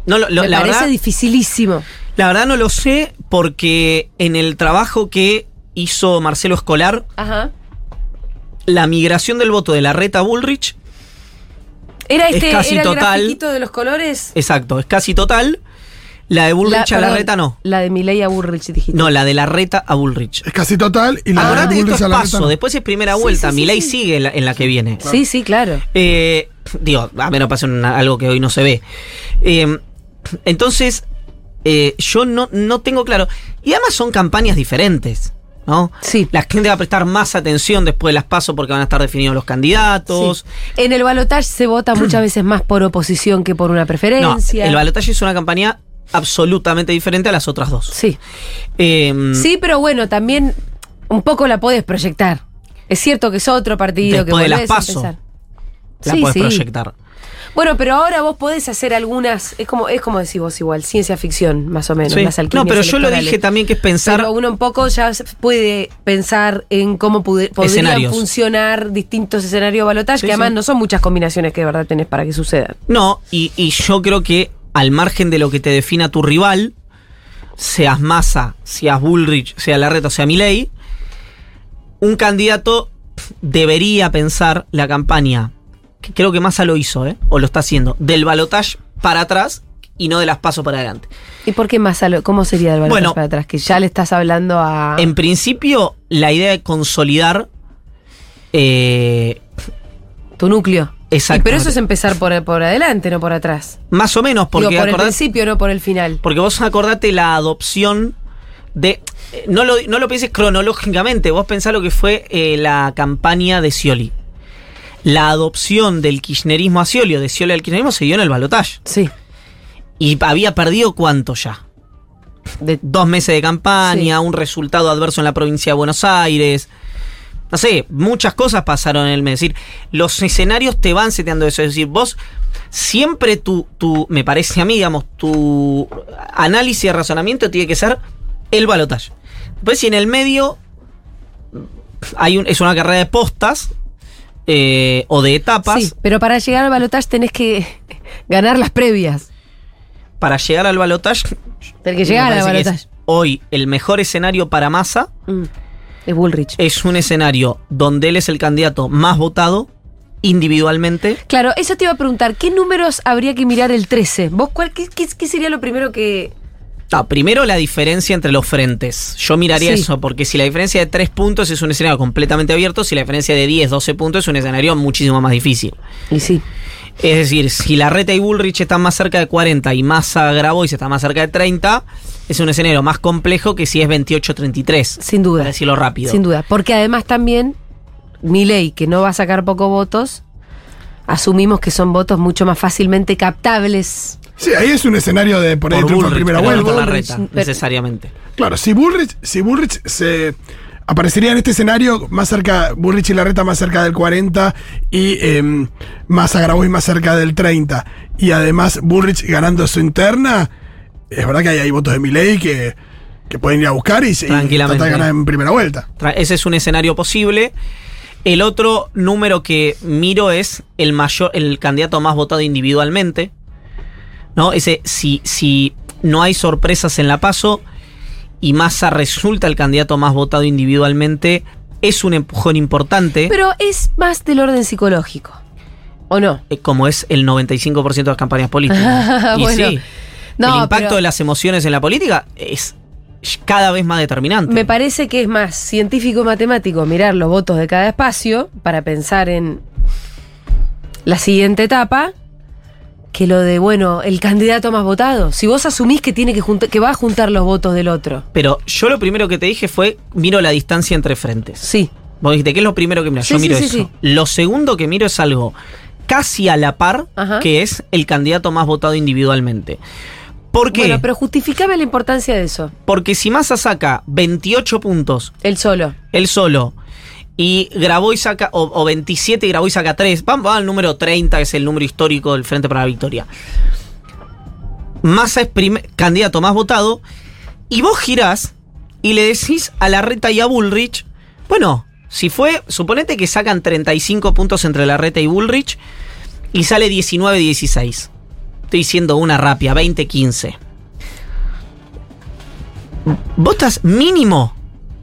No lo- lo- me la parece verdad, dificilísimo. La verdad no lo sé porque en el trabajo que hizo Marcelo Escolar, Ajá. la migración del voto de la reta a Bullrich, Era Es este, casi era el total. grafiquito de los colores. exacto, es casi total. La de Bullrich a la perdón, reta no. La de Milei a Bullrich dijiste. No, la de la reta a Bullrich. Es casi total y la Acordate que Bullrich esto a es la paso, reta no. después es primera Sí, vuelta. sí, sí, Milei sí. sigue en la, en la que viene. Sí, sí, claro. Eh, digo, a menos una- algo que hoy no se ve. Eh, entonces, eh, yo no, no tengo claro. Y además son campañas diferentes, ¿no? Sí. La gente va a prestar más atención después de las pasos porque van a estar definidos los candidatos. Sí. En el balotaje se vota muchas veces más por oposición que por una No, preferencia. el balotaje es una campaña absolutamente diferente a las otras dos. Sí. Eh, Sí, pero bueno, también un poco la podés proyectar. Es cierto que es otro partido que de las PASO. La Sí, podés sí. proyectar. Bueno, pero ahora vos podés hacer algunas, es como, es como decís vos igual, ciencia ficción, más o menos, Sí. las No, pero yo lo dije también que es pensar. Pero uno un poco ya puede pensar en cómo pude- podrían funcionar distintos escenarios de balotaje, Sí, que además sí. no son muchas combinaciones que de verdad tenés para que sucedan. No, y, y yo creo que al margen de lo que te defina tu rival, seas Massa, seas Bullrich, sea Larreta o sea Milei, un candidato debería pensar la campaña, que creo que Massa lo hizo, ¿eh? o lo está haciendo, del balotage para atrás y no de las pasos para adelante. ¿Y por qué más? a lo- ¿Cómo sería el balotaje Bueno. para atrás? Que ya le estás hablando a... En principio, la idea de consolidar... eh, tu núcleo. Y pero eso es empezar por, por adelante, no por atrás. más o menos, porque Digo, por el principio, no por el final. Porque vos acordate la adopción de. eh, No lo, no lo pienses cronológicamente, vos pensás lo que fue eh, la campaña de Scioli. La adopción del kirchnerismo a Scioli o de Scioli al kirchnerismo se dio en el balotaje. Sí. Y había perdido cuánto ya. De- Dos meses de campaña, Sí. un resultado adverso en la provincia de Buenos Aires. No sé, muchas cosas pasaron en el mes. Es decir, los escenarios te van seteando eso. Es decir, vos siempre tu, tu, me parece a mí, digamos, tu análisis y razonamiento tiene que ser el balotaje. Después, si en el medio hay un, es una carrera de postas eh, o de etapas, sí, pero para llegar al balotaje tenés que ganar las previas. para llegar al balotaje, Tenés que llegar al balotaje. hoy el mejor escenario para Massa Mm, Es Bullrich. es un escenario donde él es el candidato más votado individualmente. Claro, eso te iba a preguntar, ¿qué números habría que mirar el 13? ¿Vos cuál, qué, qué- qué sería lo primero que... No, primero la diferencia entre los frentes. Yo miraría Sí. eso, porque si la diferencia de 3 puntos es un escenario completamente abierto, si la diferencia de 10, 12 puntos es un escenario muchísimo más difícil. Y sí. Es decir, si Larreta y Bullrich están más cerca de 40 y Massa Grabois está más cerca de 30, es un escenario más complejo que si es 28-33. Sin duda. Para decirlo rápido. Sin duda. Porque además también, Milei, que no va a sacar pocos votos, asumimos que son votos mucho más fácilmente captables. Sí, ahí es un escenario de por ahí Por Bullrich, primera pero no vuelta. por Bullrich, Larreta, pero- necesariamente. Claro, si Bullrich, si Bullrich se aparecería en este escenario más cerca, Bullrich y Larreta más cerca del 40 y eh, Massa Grabois más cerca del 30. Y además Bullrich ganando su interna, es verdad que hay, hay votos de Milei que, que pueden ir a buscar y, y tratar de ganar en primera vuelta. Ese es un escenario posible. El otro número que miro es el mayor, el candidato más votado individualmente. ¿No? Ese, si, si no hay sorpresas en la paso y Massa resulta el candidato más votado individualmente, es un empujón importante, Pero es más del orden psicológico. ¿O no? como es el 95% de las campañas políticas. y Bueno, sí, no, el impacto pero- de las emociones en la política es cada vez más determinante. Me parece que es más científico y matemático mirar los votos de cada espacio para pensar en la siguiente etapa que lo de, bueno, el candidato más votado. Si vos asumís que tiene que que va a juntar los votos del otro. Pero yo lo primero que te dije fue, miro la distancia entre frentes. Sí. Vos dijiste, ¿qué es lo primero que? Sí, Yo sí, miro sí, eso. Lo segundo que miro es algo casi a la par, Ajá. que es el candidato más votado individualmente. ¿Por qué? Bueno, pero justificame la importancia de eso. Porque si Massa saca 28 puntos, El solo. él solo, y Graboy saca, o, o 27 y Graboy saca 3, vamos, al número 30, que es el número histórico del Frente para la Victoria. Massa es primer- candidato más votado, y vos girás y le decís a Larreta y a Bullrich, bueno, si fue, suponete que sacan 35 puntos entre Larreta y Bullrich, y sale 19-16. Estoy diciendo una rapia, 20-15. Vos estás mínimo,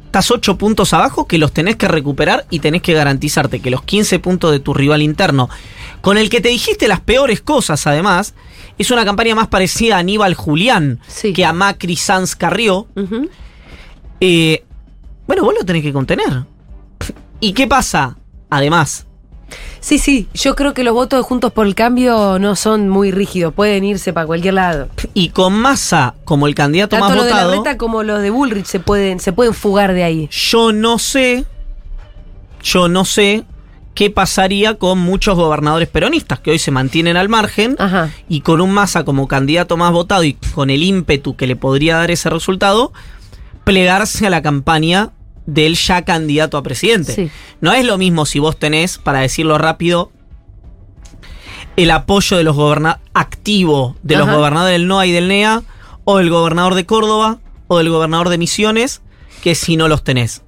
estás 8 puntos abajo que los tenés que recuperar y tenés que garantizarte que los 15 puntos de tu rival interno, con el que te dijiste las peores cosas además, es una campaña más parecida a Aníbal Julián Sí. que a Macri Sanz Carrió. Eh, bueno, vos lo tenés que contener. ¿Y qué pasa? Además, Sí, sí. Yo creo que los votos de Juntos por el Cambio no son muy rígidos. Pueden irse para cualquier lado. y con Massa como el candidato Tanto más los de la votado, reta como los de Bullrich se pueden, se pueden fugar de ahí. yo no sé, yo no sé qué pasaría con muchos gobernadores peronistas que hoy se mantienen al margen Ajá. y con un Massa como candidato más votado y con el ímpetu que le podría dar ese resultado, plegarse a la campaña del ya candidato a presidente. Sí. No es lo mismo si vos tenés, para decirlo rápido, el apoyo de los gobernadores activo de los gobernadores del NOA y del NEA, o del gobernador de Córdoba, o del gobernador de Misiones, que si no los tenés.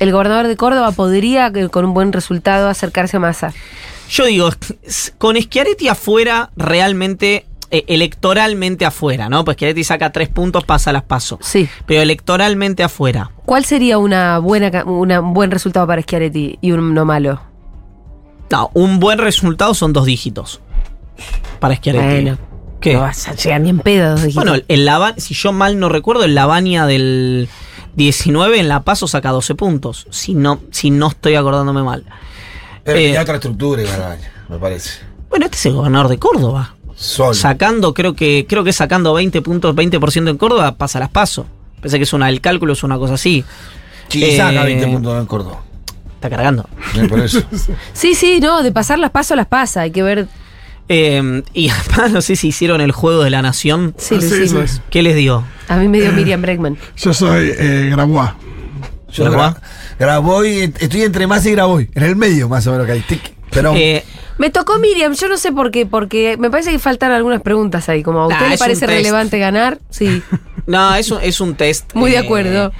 El gobernador de Córdoba podría, que con un buen resultado, acercarse a Massa. Yo digo, con Schiaretti afuera, realmente, eh, electoralmente afuera, ¿no? Pues Schiaretti saca tres puntos, pasa las paso. Sí. Pero electoralmente afuera. ¿Cuál sería una buena, una- un buen resultado para Schiaretti y uno malo? No, un buen resultado son dos dígitos. Para Schiaretti. Bueno, ¿Qué? no vas a llegar ni en pedo. Bueno, el Lava- si yo mal no recuerdo, el Lavania del 19 en La Paso saca 12 puntos. Si no, si no estoy acordándome mal. Pero Eh, tenía otra estructura, me parece. Bueno, este es el gobernador de Córdoba. Solo. Sacando, creo que, creo que sacando 20 puntos, 20% en Córdoba, pasa las paso. Pensé que es una, el cálculo es una cosa así. Sí, saca eh, 20 puntos en Córdoba. Está cargando. Eh, Por eso. Sí, sí, no, de pasar las pasos las pasa. Hay que ver. Eh, y además, no sé si hicieron el juego de la nación. Sí, lo Sí, hicimos. sí. ¿Qué les dio? A mí me dio Miriam Bregman. Yo soy eh, Grabois. Yo ¿Verdad? gra- Graboy, estoy entre más y Graboy, en el medio más o menos que hay. Tic. Pero Eh, Me tocó Miriam, yo no sé por qué, porque me parece que faltan algunas preguntas ahí. Como a usted Nah, le es parece relevante ganar, sí. no, es un, es un test. Muy de eh, acuerdo.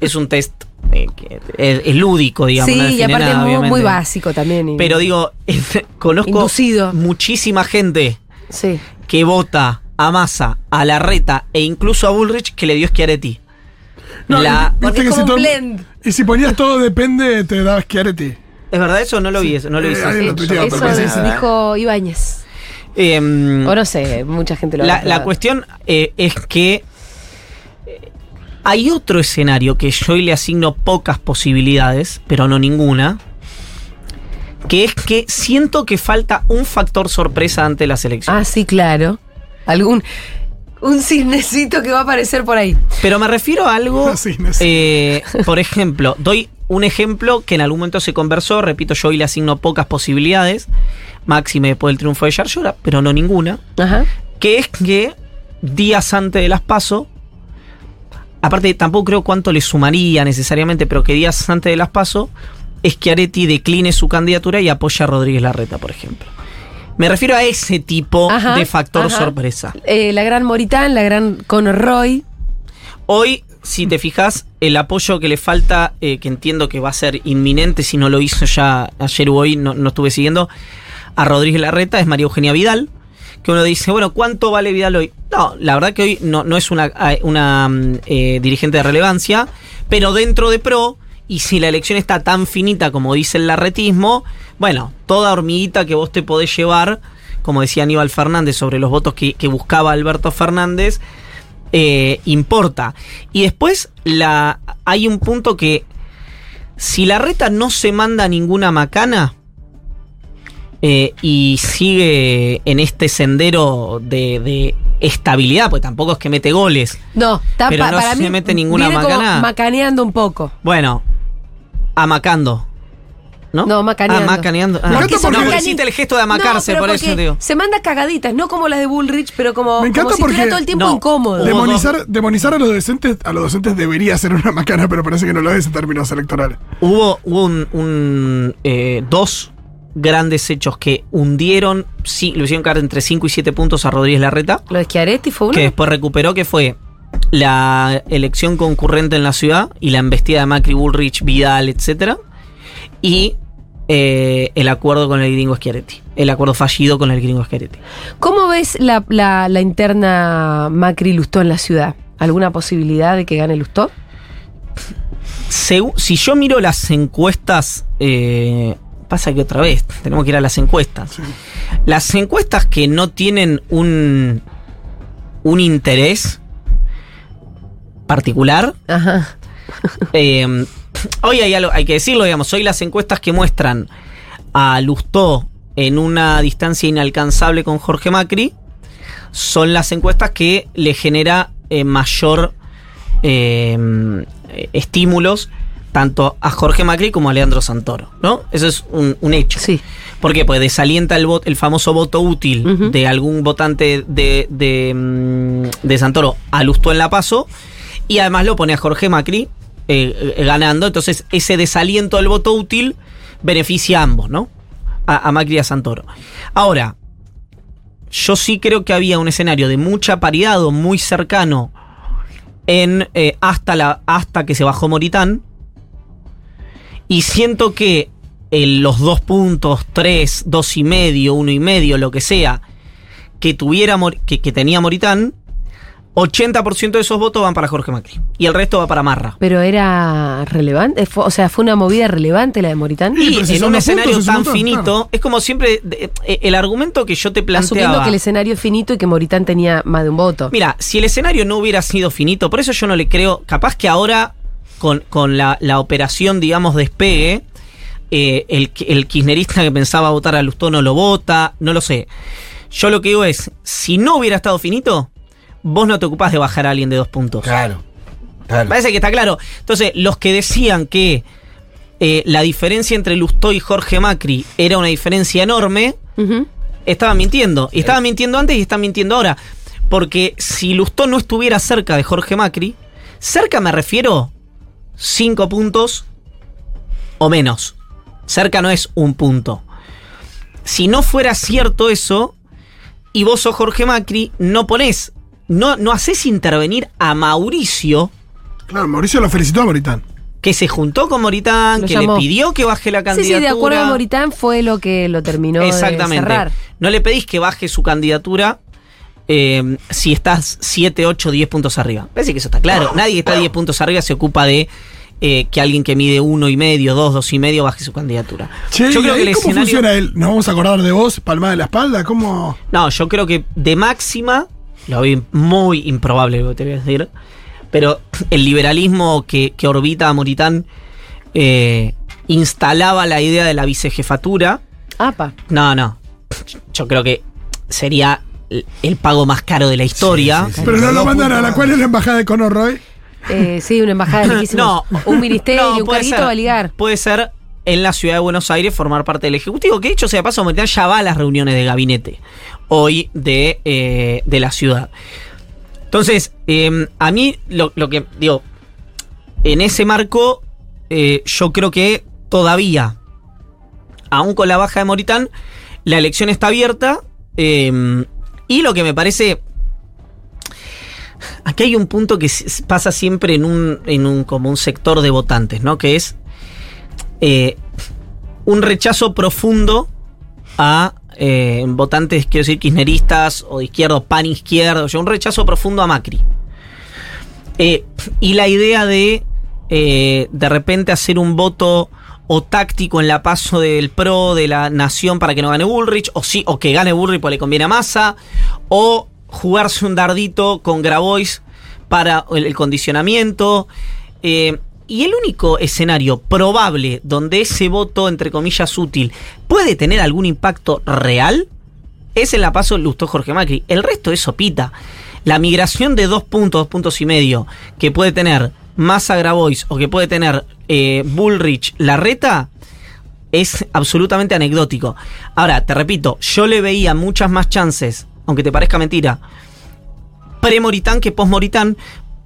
Es un test eh, que es, es lúdico, digamos. no sí, y aparte nada, muy, básico también. y- Pero digo, conozco Inducido. muchísima gente Sí. que vota a Massa, a Larreta e incluso a Bullrich que le dio Schiaretti. No, La- porque es que como si un todo- blend. Y si ponías todo depende, te daba Schiaretti. ¿Es verdad eso? No lo vi eso, no lo vi. Eh, eso. dijo Ibáñez. Em, O no sé, mucha gente lo la, la cuestión eh, es que eh, hay otro escenario que yo le asigno pocas posibilidades, pero no ninguna, que es que siento que falta un factor sorpresa ante las elecciones. Ah, sí, claro. Algún. Un cisnecito que va a aparecer por ahí. Pero me refiero a algo, no eh, por ejemplo, doy un ejemplo que en algún momento se conversó, repito, yo hoy le asigno pocas posibilidades, máxime después del triunfo de Yarlora, pero no ninguna, Ajá. que es que días antes de las PASO, aparte tampoco creo cuánto le sumaría necesariamente, pero que días antes de las PASO, Schiaretti decline su candidatura y apoya a Rodríguez Larreta, por ejemplo. Me refiero a ese tipo Ajá, de factor ajá. sorpresa. Eh, la gran Moritán, la gran Conor Roy. Hoy, si te fijas, el apoyo que le falta, eh, que entiendo que va a ser inminente si no lo hizo ya ayer o hoy, no, no estuve siguiendo, a Rodríguez Larreta es María Eugenia Vidal. Que uno dice, bueno, ¿cuánto vale Vidal hoy? No, la verdad que hoy no, no es una, eh, una mm, eh, dirigente de relevancia, pero dentro de PRO, y si la elección está tan finita como dice el larretismo, bueno, toda hormiguita que vos te podés llevar, como decía Aníbal Fernández sobre los votos que buscaba Alberto Fernández, eh, importa. Y después la, hay un punto que si la reta no se manda ninguna macana eh, y sigue en este sendero de, de estabilidad, pues tampoco es que mete goles. No, está Pero no para se mí. mete ninguna macana. macaneando un poco. Bueno, amacando. ¿No? No, macaneando. Ah, macaneando. Ah, Me no, porque- hiciste el gesto de amacarse, No, por eso digo. Se manda cagaditas, no como las de Bullrich, pero como, Me encanta como si porque- todo el tiempo no, incómodo. Demonizar, demonizar a los docentes, a los docentes debería ser una macana, pero parece que no lo es en términos electorales. Hubo, hubo un, un, eh, dos grandes hechos que hundieron, sí, lo hicieron caer entre 5 y 7 puntos a Rodríguez Larreta, Lo de Schiaretti fue uno. que después recuperó, que fue la elección concurrente en la ciudad y la embestida de Macri, Bullrich, Vidal, etcétera, y eh, el acuerdo con el gringo Schiaretti, el acuerdo fallido con el gringo Schiaretti. ¿Cómo ves la, la- la interna Macri-Lustó en la ciudad? ¿Alguna posibilidad de que gane Lustó? Segu- si yo miro las encuestas, eh, pasa que otra vez tenemos que ir a las encuestas. Las encuestas que no tienen un, un interés particular, Ajá. eh, hoy hay algo, hay que decirlo, digamos, hoy las encuestas que muestran a Lustó en una distancia inalcanzable con Jorge Macri son las encuestas que le genera eh, mayor eh, estímulos tanto a Jorge Macri como a Leandro Santoro, ¿no? Eso es un, un hecho. Sí. ¿Por qué? Pues desalienta el, vot- el famoso voto útil de algún votante de, de, mm, de Santoro a Lustó en La Paso y además lo pone a Jorge Macri eh, eh, ganando. Entonces, ese desaliento del voto útil beneficia a ambos, ¿no? A, Macri y a Santoro. Ahora, yo sí creo que había un escenario de mucha paridad o muy cercano en eh, hasta, la, hasta que se bajó Moritán. Y siento que los dos puntos, tres, dos y medio, uno y medio, lo que sea, que tuviera que tenía Moritán, 80% de esos votos van para Jorge Macri. Y el resto va para Marra. Pero era relevante, fue- o sea, fue una movida relevante la de Moritán. Sí, Y si en un escenario puntos, tan montón, finito, claro. es como siempre, de- eh, el argumento que yo te Asumiendo planteaba. que el escenario es finito y que Moritán tenía más de un voto. Mira, si el escenario no hubiera sido finito, por eso yo no le creo, capaz que ahora con, con la, la operación, digamos, despegue, eh, el, el kirchnerista que pensaba votar a Lustó no lo vota, no lo sé. Yo lo que digo es, si no hubiera estado finito, vos no te ocupás de bajar a alguien de dos puntos. Claro. claro. Parece que está claro. Entonces, los que decían que eh, la diferencia entre Lustó y Jorge Macri era una diferencia enorme, estaban mintiendo. Y estaban mintiendo antes y están mintiendo ahora. Porque si Lustó no estuviera cerca de Jorge Macri, cerca me refiero cinco puntos o menos. Cerca no es un punto. Si no fuera cierto eso, y vos sos Jorge Macri, no ponés, no, no haces intervenir a Mauricio, Claro, Mauricio lo felicitó a Moritán. que se juntó con Moritán, Lo que llamó. le pidió que baje la Sí, candidatura. sí, de acuerdo a Moritán fue lo que lo terminó Exactamente. de cerrar. No le pedís que baje su candidatura eh, si estás 7, 8, 10 puntos arriba. Parece que eso está claro. Nadie que está 10 puntos arriba se ocupa de eh, que alguien que mide uno y medio, dos, dos y medio baje su candidatura. Che, yo ¿y creo que el ¿cómo escenario. funciona él? ¿Nos vamos a acordar de vos, palmada de la espalda? ¿Cómo...? No, yo creo que de máxima, lo veo muy improbable lo que te voy a decir, pero el liberalismo que, que orbita a Moritán eh, instalaba la idea de la vicejefatura. Apa. No, no. Yo creo que sería el- pago más caro de la historia. Sí, sí, sí. Pero no lo mandan a la cual es la embajada de Conor Roy. Eh, sí, una embajada lejísima. No. Un ministerio, No, un puede carguito ser. va a ligar. Puede ser en la ciudad de Buenos Aires formar parte del Ejecutivo, que dicho sea de paso, Moritán ya va a las reuniones de gabinete hoy de, eh, de la ciudad. Entonces, eh, a mí lo, que digo, en ese marco, eh, yo creo que todavía, aún con la baja de Moritán, la elección está abierta. eh, y lo que me parece. Aquí hay un punto que pasa siempre en un, en un, como un sector de votantes, ¿no? Que es eh, un rechazo profundo a eh, votantes, quiero decir, kirchneristas o de izquierda, o pan izquierdo, o sea, un rechazo profundo a Macri. Eh, y la idea de eh, de repente hacer un voto o táctico en la paso del PRO de la nación para que no gane Bullrich, o sí, o que gane Bullrich porque le conviene a Massa, o jugarse un dardito con Grabois para el, el condicionamiento. Eh, y el único escenario probable donde ese voto, entre comillas, útil, puede tener algún impacto real es en la paso Lustó Jorge Macri. El resto es sopita. La migración de dos puntos, dos puntos y medio, que puede tener Massa Grabois o que puede tener eh, Bullrich Larreta, es absolutamente anecdótico. Ahora, te repito, yo le veía muchas más chances, aunque te parezca mentira, pre-Moritán que post-Moritán,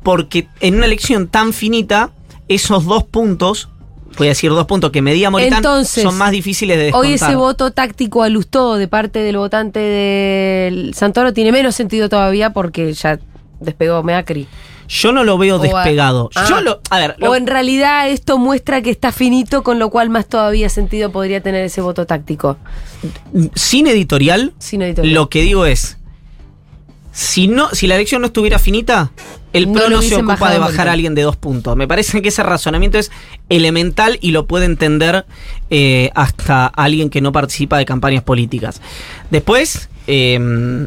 porque en una elección tan finita, esos dos puntos, voy a decir dos puntos que medía Moritán, Entonces, son más difíciles de descontar. Hoy ese voto táctico a Lustó de parte del votante del Santoro tiene menos sentido todavía porque ya despegó Macri. Yo no lo veo O a- despegado. Ah. Yo lo, a ver, lo- O en realidad esto muestra que está finito, con lo cual más todavía sentido podría tener ese voto táctico. sin editorial, Sin editorial. lo que digo es, si no, si la elección no estuviera finita, el PRO no, se ocupa de bajar a alguien de dos puntos. Me parece que ese razonamiento es elemental y lo puede entender eh, hasta alguien que no participa de campañas políticas. Después, eh,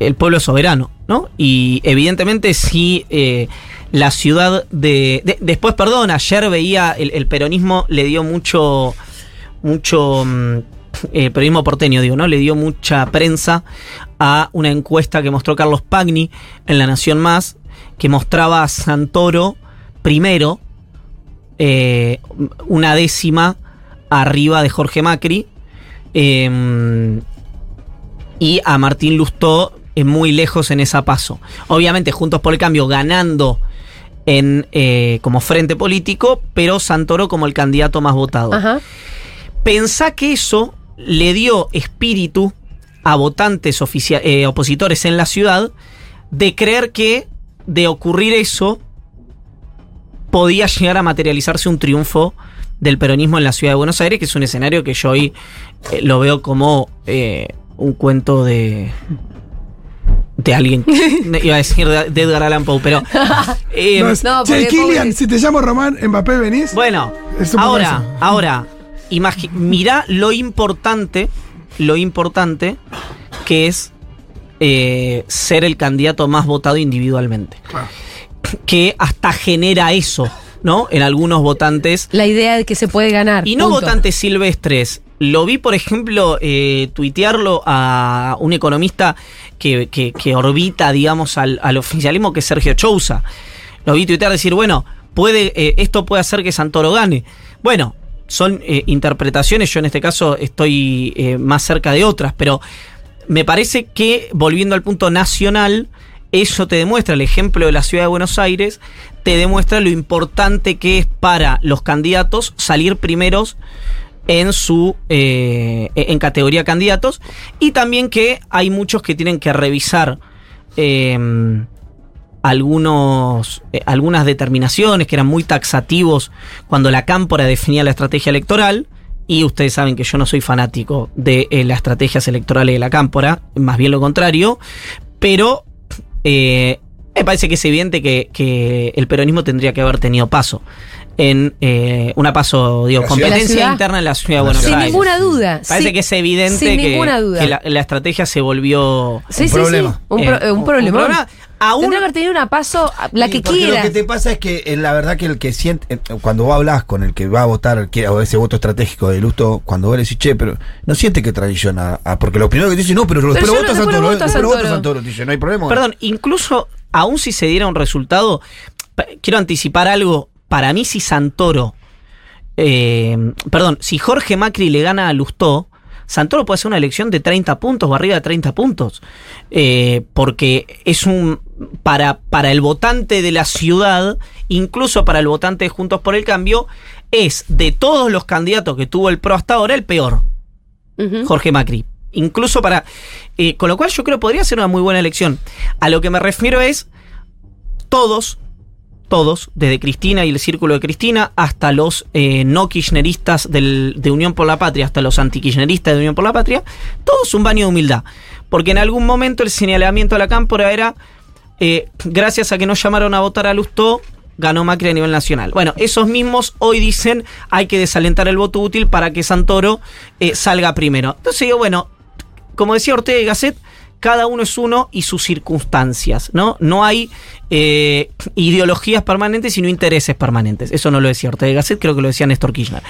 el pueblo es soberano, ¿no? Y evidentemente si eh, la ciudad de, de- Después, perdón, ayer veía el, el peronismo le dio mucho... Mucho... El peronismo porteño, digo, ¿no? Le dio mucha prensa a una encuesta que mostró Carlos Pagni en La Nación Más, que mostraba a Santoro primero eh, una décima arriba de Jorge Macri. eh, y a Martín Lustó eh, muy lejos en esa paso. Obviamente, Juntos por el Cambio ganando en, eh, como frente político, pero Santoro como el candidato más votado. Ajá. Pensá que eso le dio espíritu a votantes oficia- eh, opositores en la ciudad de creer que de ocurrir eso podía llegar a materializarse un triunfo del peronismo en la ciudad de Buenos Aires, que es un escenario que yo hoy eh, lo veo como eh, un cuento de de alguien, iba a decir de de Edgar Allan Poe, pero eh, No, es- no, che, porque Kylian, pobre- si te llamo Román, Mbappé, venís. Bueno, ahora, ahora, mirá lo importante, lo importante que es eh, ser el candidato más votado individualmente. Claro. Que hasta genera eso, ¿no? En algunos votantes. La idea de que se puede ganar. Y no punto. votantes silvestres. Lo vi, por ejemplo, eh, tuitearlo a un economista que, que- que orbita, digamos, al, al oficialismo, que es Sergio Chousa. Lo vi tuitear decir, bueno, puede, eh, esto puede hacer que Santoro gane. Bueno, son eh, interpretaciones, yo en este caso estoy eh, más cerca de otras, pero me parece que, volviendo al punto nacional, eso te demuestra, el ejemplo de la ciudad de Buenos Aires, te demuestra lo importante que es para los candidatos salir primeros en su eh, en categoría candidatos y también que hay muchos que tienen que revisar eh, algunos eh, algunas determinaciones que eran muy taxativos cuando la cámpora definía la estrategia electoral y ustedes saben que yo no soy fanático de eh, las estrategias electorales de la cámpora más bien lo contrario pero eh, me parece que es evidente que, que el peronismo tendría que haber tenido paso en eh, una paso, digo, La ciudad. ¿La competencia ciudad? interna en la ciudad de Buenos ciudad. Sin Aires. ninguna duda. Parece sí. que es evidente que, la, la estrategia se volvió Sí, Un sí, problema. sí. Un, pro- eh, un problema. problema. Aún- Tendría que haber tenido una paso, la Sí, que quiera. Lo que te pasa es que eh, la verdad que el que siente, eh, cuando vos hablas con el que va a votar, que, o ese voto estratégico de Lusto, cuando vos le decís, che, pero no siente que traiciona, a- porque lo primero que te dice, no, pero, Pero yo lo no- Santoro, voto Santoro. Santoro, te dice, no hay problema. Perdón, incluso aún si se diera un resultado, quiero anticipar algo. Para mí, si Santoro, eh, perdón, si Jorge Macri le gana a Lustó, Santoro puede hacer una elección de 30 puntos o arriba de 30 puntos. Eh, porque es un. Para, para el votante de la ciudad, incluso para el votante de Juntos por el Cambio, es de todos los candidatos que tuvo el PRO hasta ahora el peor. Jorge Macri. Incluso para. eh, con lo cual yo creo que podría ser una muy buena elección. A lo que me refiero es. Todos, todos, desde Cristina y el círculo de Cristina, hasta los eh, no kirchneristas de Unión por la Patria, hasta los antikirchneristas de Unión por la Patria, todos un baño de humildad. Porque en algún momento el señalamiento a la cámpora era. eh, gracias a que no llamaron a votar a Lustó, ganó Macri a nivel nacional. Bueno, esos mismos hoy dicen hay que desalentar el voto útil para que Santoro eh, salga primero. Entonces digo, bueno, como decía Ortega y Gasset, cada uno es uno y sus circunstancias, ¿no? No hay eh, ideologías permanentes, sino intereses permanentes. Eso no lo decía Ortega Gasset, creo que lo decía Néstor Kirchner.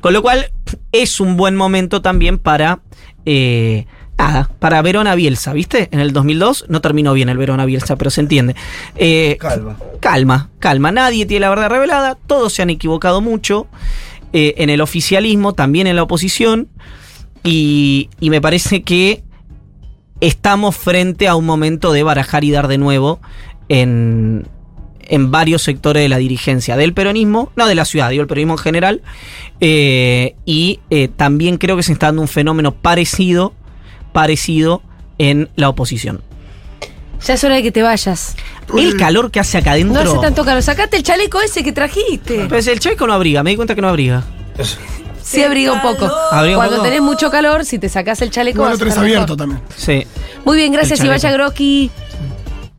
Con lo cual, es un buen momento también para... eh, Nada, para Verona Bielsa, ¿viste? En el 2002 no terminó bien el Verona Bielsa, pero se entiende. Eh, Calma. calma, calma. Nadie tiene la verdad revelada, todos se han equivocado mucho en el oficialismo, también en la oposición, y, y me parece que estamos frente a un momento de barajar y dar de nuevo en, en varios sectores de la dirigencia del peronismo, no de la ciudad, digo el peronismo en general, eh, y eh, también creo que se está dando un fenómeno parecido, parecido en la oposición. Ya es hora de que te vayas. El calor que hace acá adentro. No hace tanto calor. Sacate el chaleco ese que trajiste. Pues el chaleco no abriga, me di cuenta que no abriga. Sí, abriga un poco. Abriga un Cuando poco. tenés mucho calor, si te sacás el chaleco. Vas lo tenés mejor. abierto también. Sí. Muy bien, gracias Ivaya. Groski.